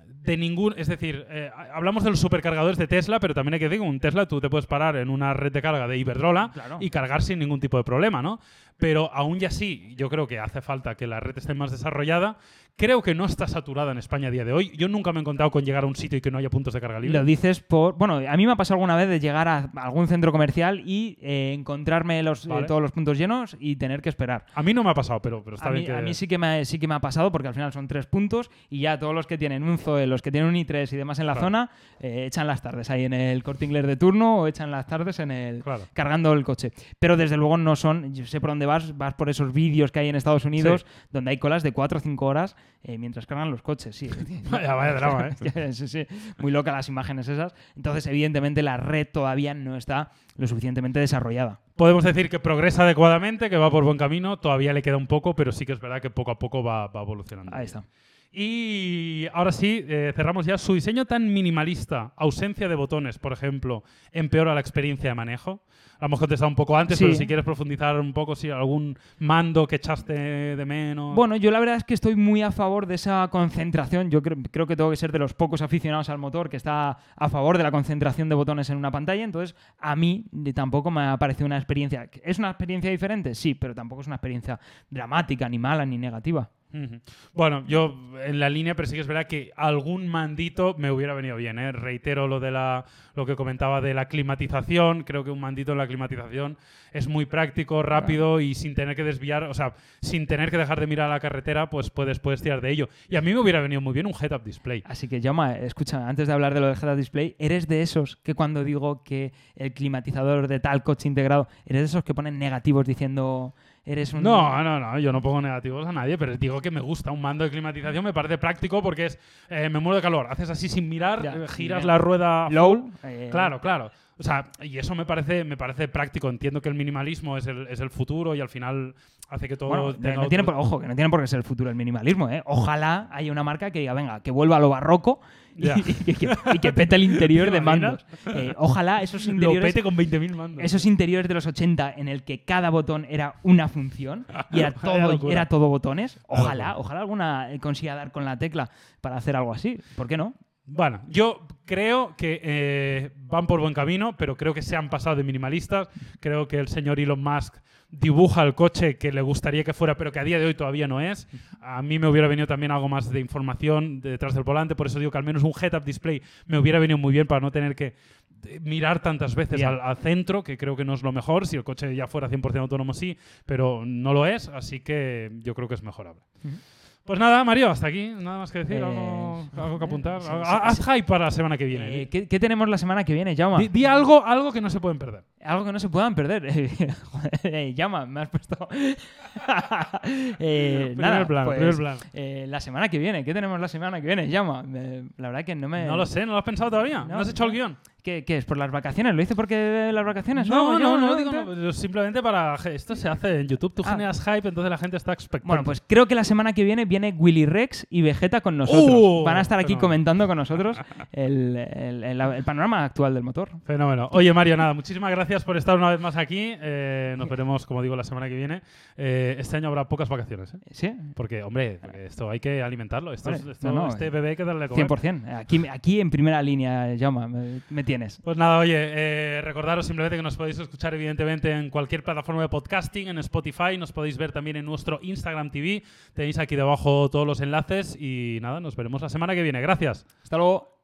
Speaker 1: de ningún. Es decir, eh, hablamos de los supercargadores de Tesla, pero también hay que decir que un Tesla tú te puedes parar en una red de carga de Iberdrola
Speaker 2: Claro.
Speaker 1: y cargar sin ningún tipo de problema, ¿no? Pero aún y así, yo creo que hace falta que la red esté más desarrollada. Creo que no está saturada en España a día de hoy. Yo nunca me he encontrado con llegar a un sitio y que no haya puntos de carga libre.
Speaker 2: Lo dices por. Bueno, a mí me ha pasado alguna vez de llegar a algún centro comercial y eh, encontrarme los, eh, todos los puntos llenos y tener que esperar.
Speaker 1: A mí no me ha pasado, pero, pero está
Speaker 2: A mí,
Speaker 1: bien que...
Speaker 2: a mí sí que, me, sí que me ha pasado porque al final son tres puntos y ya todos los que tienen un Zoe, los que tienen un i3 y demás en la
Speaker 1: Claro.
Speaker 2: zona, eh, echan las tardes ahí en el corte inglés de turno o echan las tardes en el
Speaker 1: Claro.
Speaker 2: cargando el coche. Pero desde luego no son, yo sé por dónde vas, vas por esos vídeos que hay en Estados Unidos donde hay colas de 4 o 5 horas eh, mientras cargan los coches. Sí,
Speaker 1: Vaya, vaya drama, ¿eh?
Speaker 2: sí, sí. Muy loca las imágenes esas. Entonces, evidentemente, la red todavía no está lo suficientemente desarrollada.
Speaker 1: Podemos decir que progresa adecuadamente, que va por buen camino. Todavía le queda un poco, pero sí que es verdad que poco a poco va, va evolucionando.
Speaker 2: Ahí está.
Speaker 1: Y ahora sí, eh, cerramos ya. Su diseño tan minimalista, ausencia de botones, por ejemplo, empeora la experiencia de manejo. Lo hemos contestado un poco antes,
Speaker 2: Sí.
Speaker 1: pero si quieres profundizar un poco, si algún mando que echaste de menos.
Speaker 2: Bueno, yo la verdad es que estoy muy a favor de esa concentración. Yo creo, creo que tengo que ser de los pocos aficionados al motor que está a favor de la concentración de botones en una pantalla. Entonces, a mí tampoco me ha parecido una experiencia. ¿Es una experiencia diferente? Sí, pero tampoco es una experiencia dramática, ni mala, ni negativa.
Speaker 1: Bueno, yo en la línea, pero sí que es verdad que algún mandito me hubiera venido bien. ¿eh? Reitero lo de la, lo que comentaba de la climatización. Creo que un mandito en la climatización es muy práctico, rápido y sin tener que desviar, o sea, sin tener que dejar de mirar a la carretera, pues puedes, puedes tirar de ello. Y a mí me hubiera venido muy bien un head-up display.
Speaker 2: Así que, Jaume, escucha, antes de hablar de lo del head-up display, ¿eres de esos que cuando digo que el climatizador de tal coche integrado, eres de esos que ponen negativos diciendo eres un...
Speaker 1: No, no, no, yo no pongo negativos a nadie, pero digo que me gusta un mando de climatización, me parece práctico porque es, eh, me muero de calor, haces así sin mirar,
Speaker 2: Ya,
Speaker 1: eh, giras
Speaker 2: bien.
Speaker 1: la rueda
Speaker 2: Low. eh,
Speaker 1: Claro, claro. O sea, y eso me parece, me parece práctico. Entiendo que el minimalismo es el, es el futuro y al final hace que todo
Speaker 2: Bueno,
Speaker 1: tenga
Speaker 2: no tiene por, ojo, que no tiene por qué ser el futuro el minimalismo, ¿eh? Ojalá haya una marca que diga, venga, que vuelva a lo barroco Y, que, y que pete el interior
Speaker 1: ¿Te
Speaker 2: de mandos. Eh, ojalá esos
Speaker 1: Lo
Speaker 2: interiores
Speaker 1: pete con 20.000 mandos.
Speaker 2: esos interiores de los 80 en el que cada botón era una función y era todo,
Speaker 1: locura.
Speaker 2: era todo botones. Ojalá, ojalá alguna consiga dar con la tecla para hacer algo así. ¿Por qué no?
Speaker 1: Bueno, yo creo que eh, van por buen camino, pero creo que se han pasado de minimalistas. Creo que el señor Elon Musk dibuja el coche que le gustaría que fuera, pero que a día de hoy todavía no es. A mí me hubiera venido también algo más de información detrás del volante, por eso digo que al menos un head-up display me hubiera venido muy bien para no tener que eh, mirar tantas veces al, al centro, que creo que no es lo mejor. Si el coche ya fuera 100% autónomo, sí, pero no lo es, así que yo creo que es mejorable. Pues nada, Mario, hasta aquí. Nada más que decir,
Speaker 2: Eh,
Speaker 1: algo, algo que apuntar.
Speaker 2: sí,
Speaker 1: Haz
Speaker 2: sí.
Speaker 1: hype para la semana que viene.
Speaker 2: Eh, ¿qué, qué tenemos la semana que viene, Jaume?
Speaker 1: Di, di algo, algo que no se pueden perder.
Speaker 2: Algo que no se puedan perder. Joder, eh, llama, me has puesto. Eh,
Speaker 1: Primer
Speaker 2: nada,
Speaker 1: plano,
Speaker 2: pues, eh, la semana que viene, ¿qué tenemos la semana que viene? Llama. La verdad que no me.
Speaker 1: No lo sé, ¿no lo has pensado todavía? ¿No,
Speaker 2: No,
Speaker 1: has hecho el guion?
Speaker 2: ¿Qué, qué es? ¿Por las vacaciones? ¿Lo hice porque las vacaciones?
Speaker 1: No, no, no, digo, no, pero simplemente para... Esto se hace en YouTube, tú
Speaker 2: Ah.
Speaker 1: generas hype, entonces la gente está expectante.
Speaker 2: Bueno, pues creo que la semana que viene viene Willy Rex y Vegeta con nosotros.
Speaker 1: ¡Uh!
Speaker 2: Van a estar aquí
Speaker 1: Fenómeno.
Speaker 2: comentando con nosotros el, el- el- el panorama actual del motor.
Speaker 1: Fenómeno. Oye, Mario, nada, muchísimas gracias por estar una vez más aquí. Eh, nos veremos, como digo, la semana que viene. Eh, este año habrá pocas vacaciones, ¿eh?
Speaker 2: ¿Sí?
Speaker 1: Porque, hombre, esto hay que alimentarlo. Esto,
Speaker 2: Vale.
Speaker 1: es- esto-
Speaker 2: No, no,
Speaker 1: este bebé hay que darle comer.
Speaker 2: 100%. Aquí, aquí en primera línea, me, me tienes.
Speaker 1: Pues nada, oye, eh, recordaros simplemente que nos podéis escuchar evidentemente en cualquier plataforma de podcasting, en Spotify, nos podéis ver también en nuestro Instagram TV, tenéis aquí debajo todos los enlaces y nada, nos veremos la semana que viene. Gracias.
Speaker 2: Hasta luego.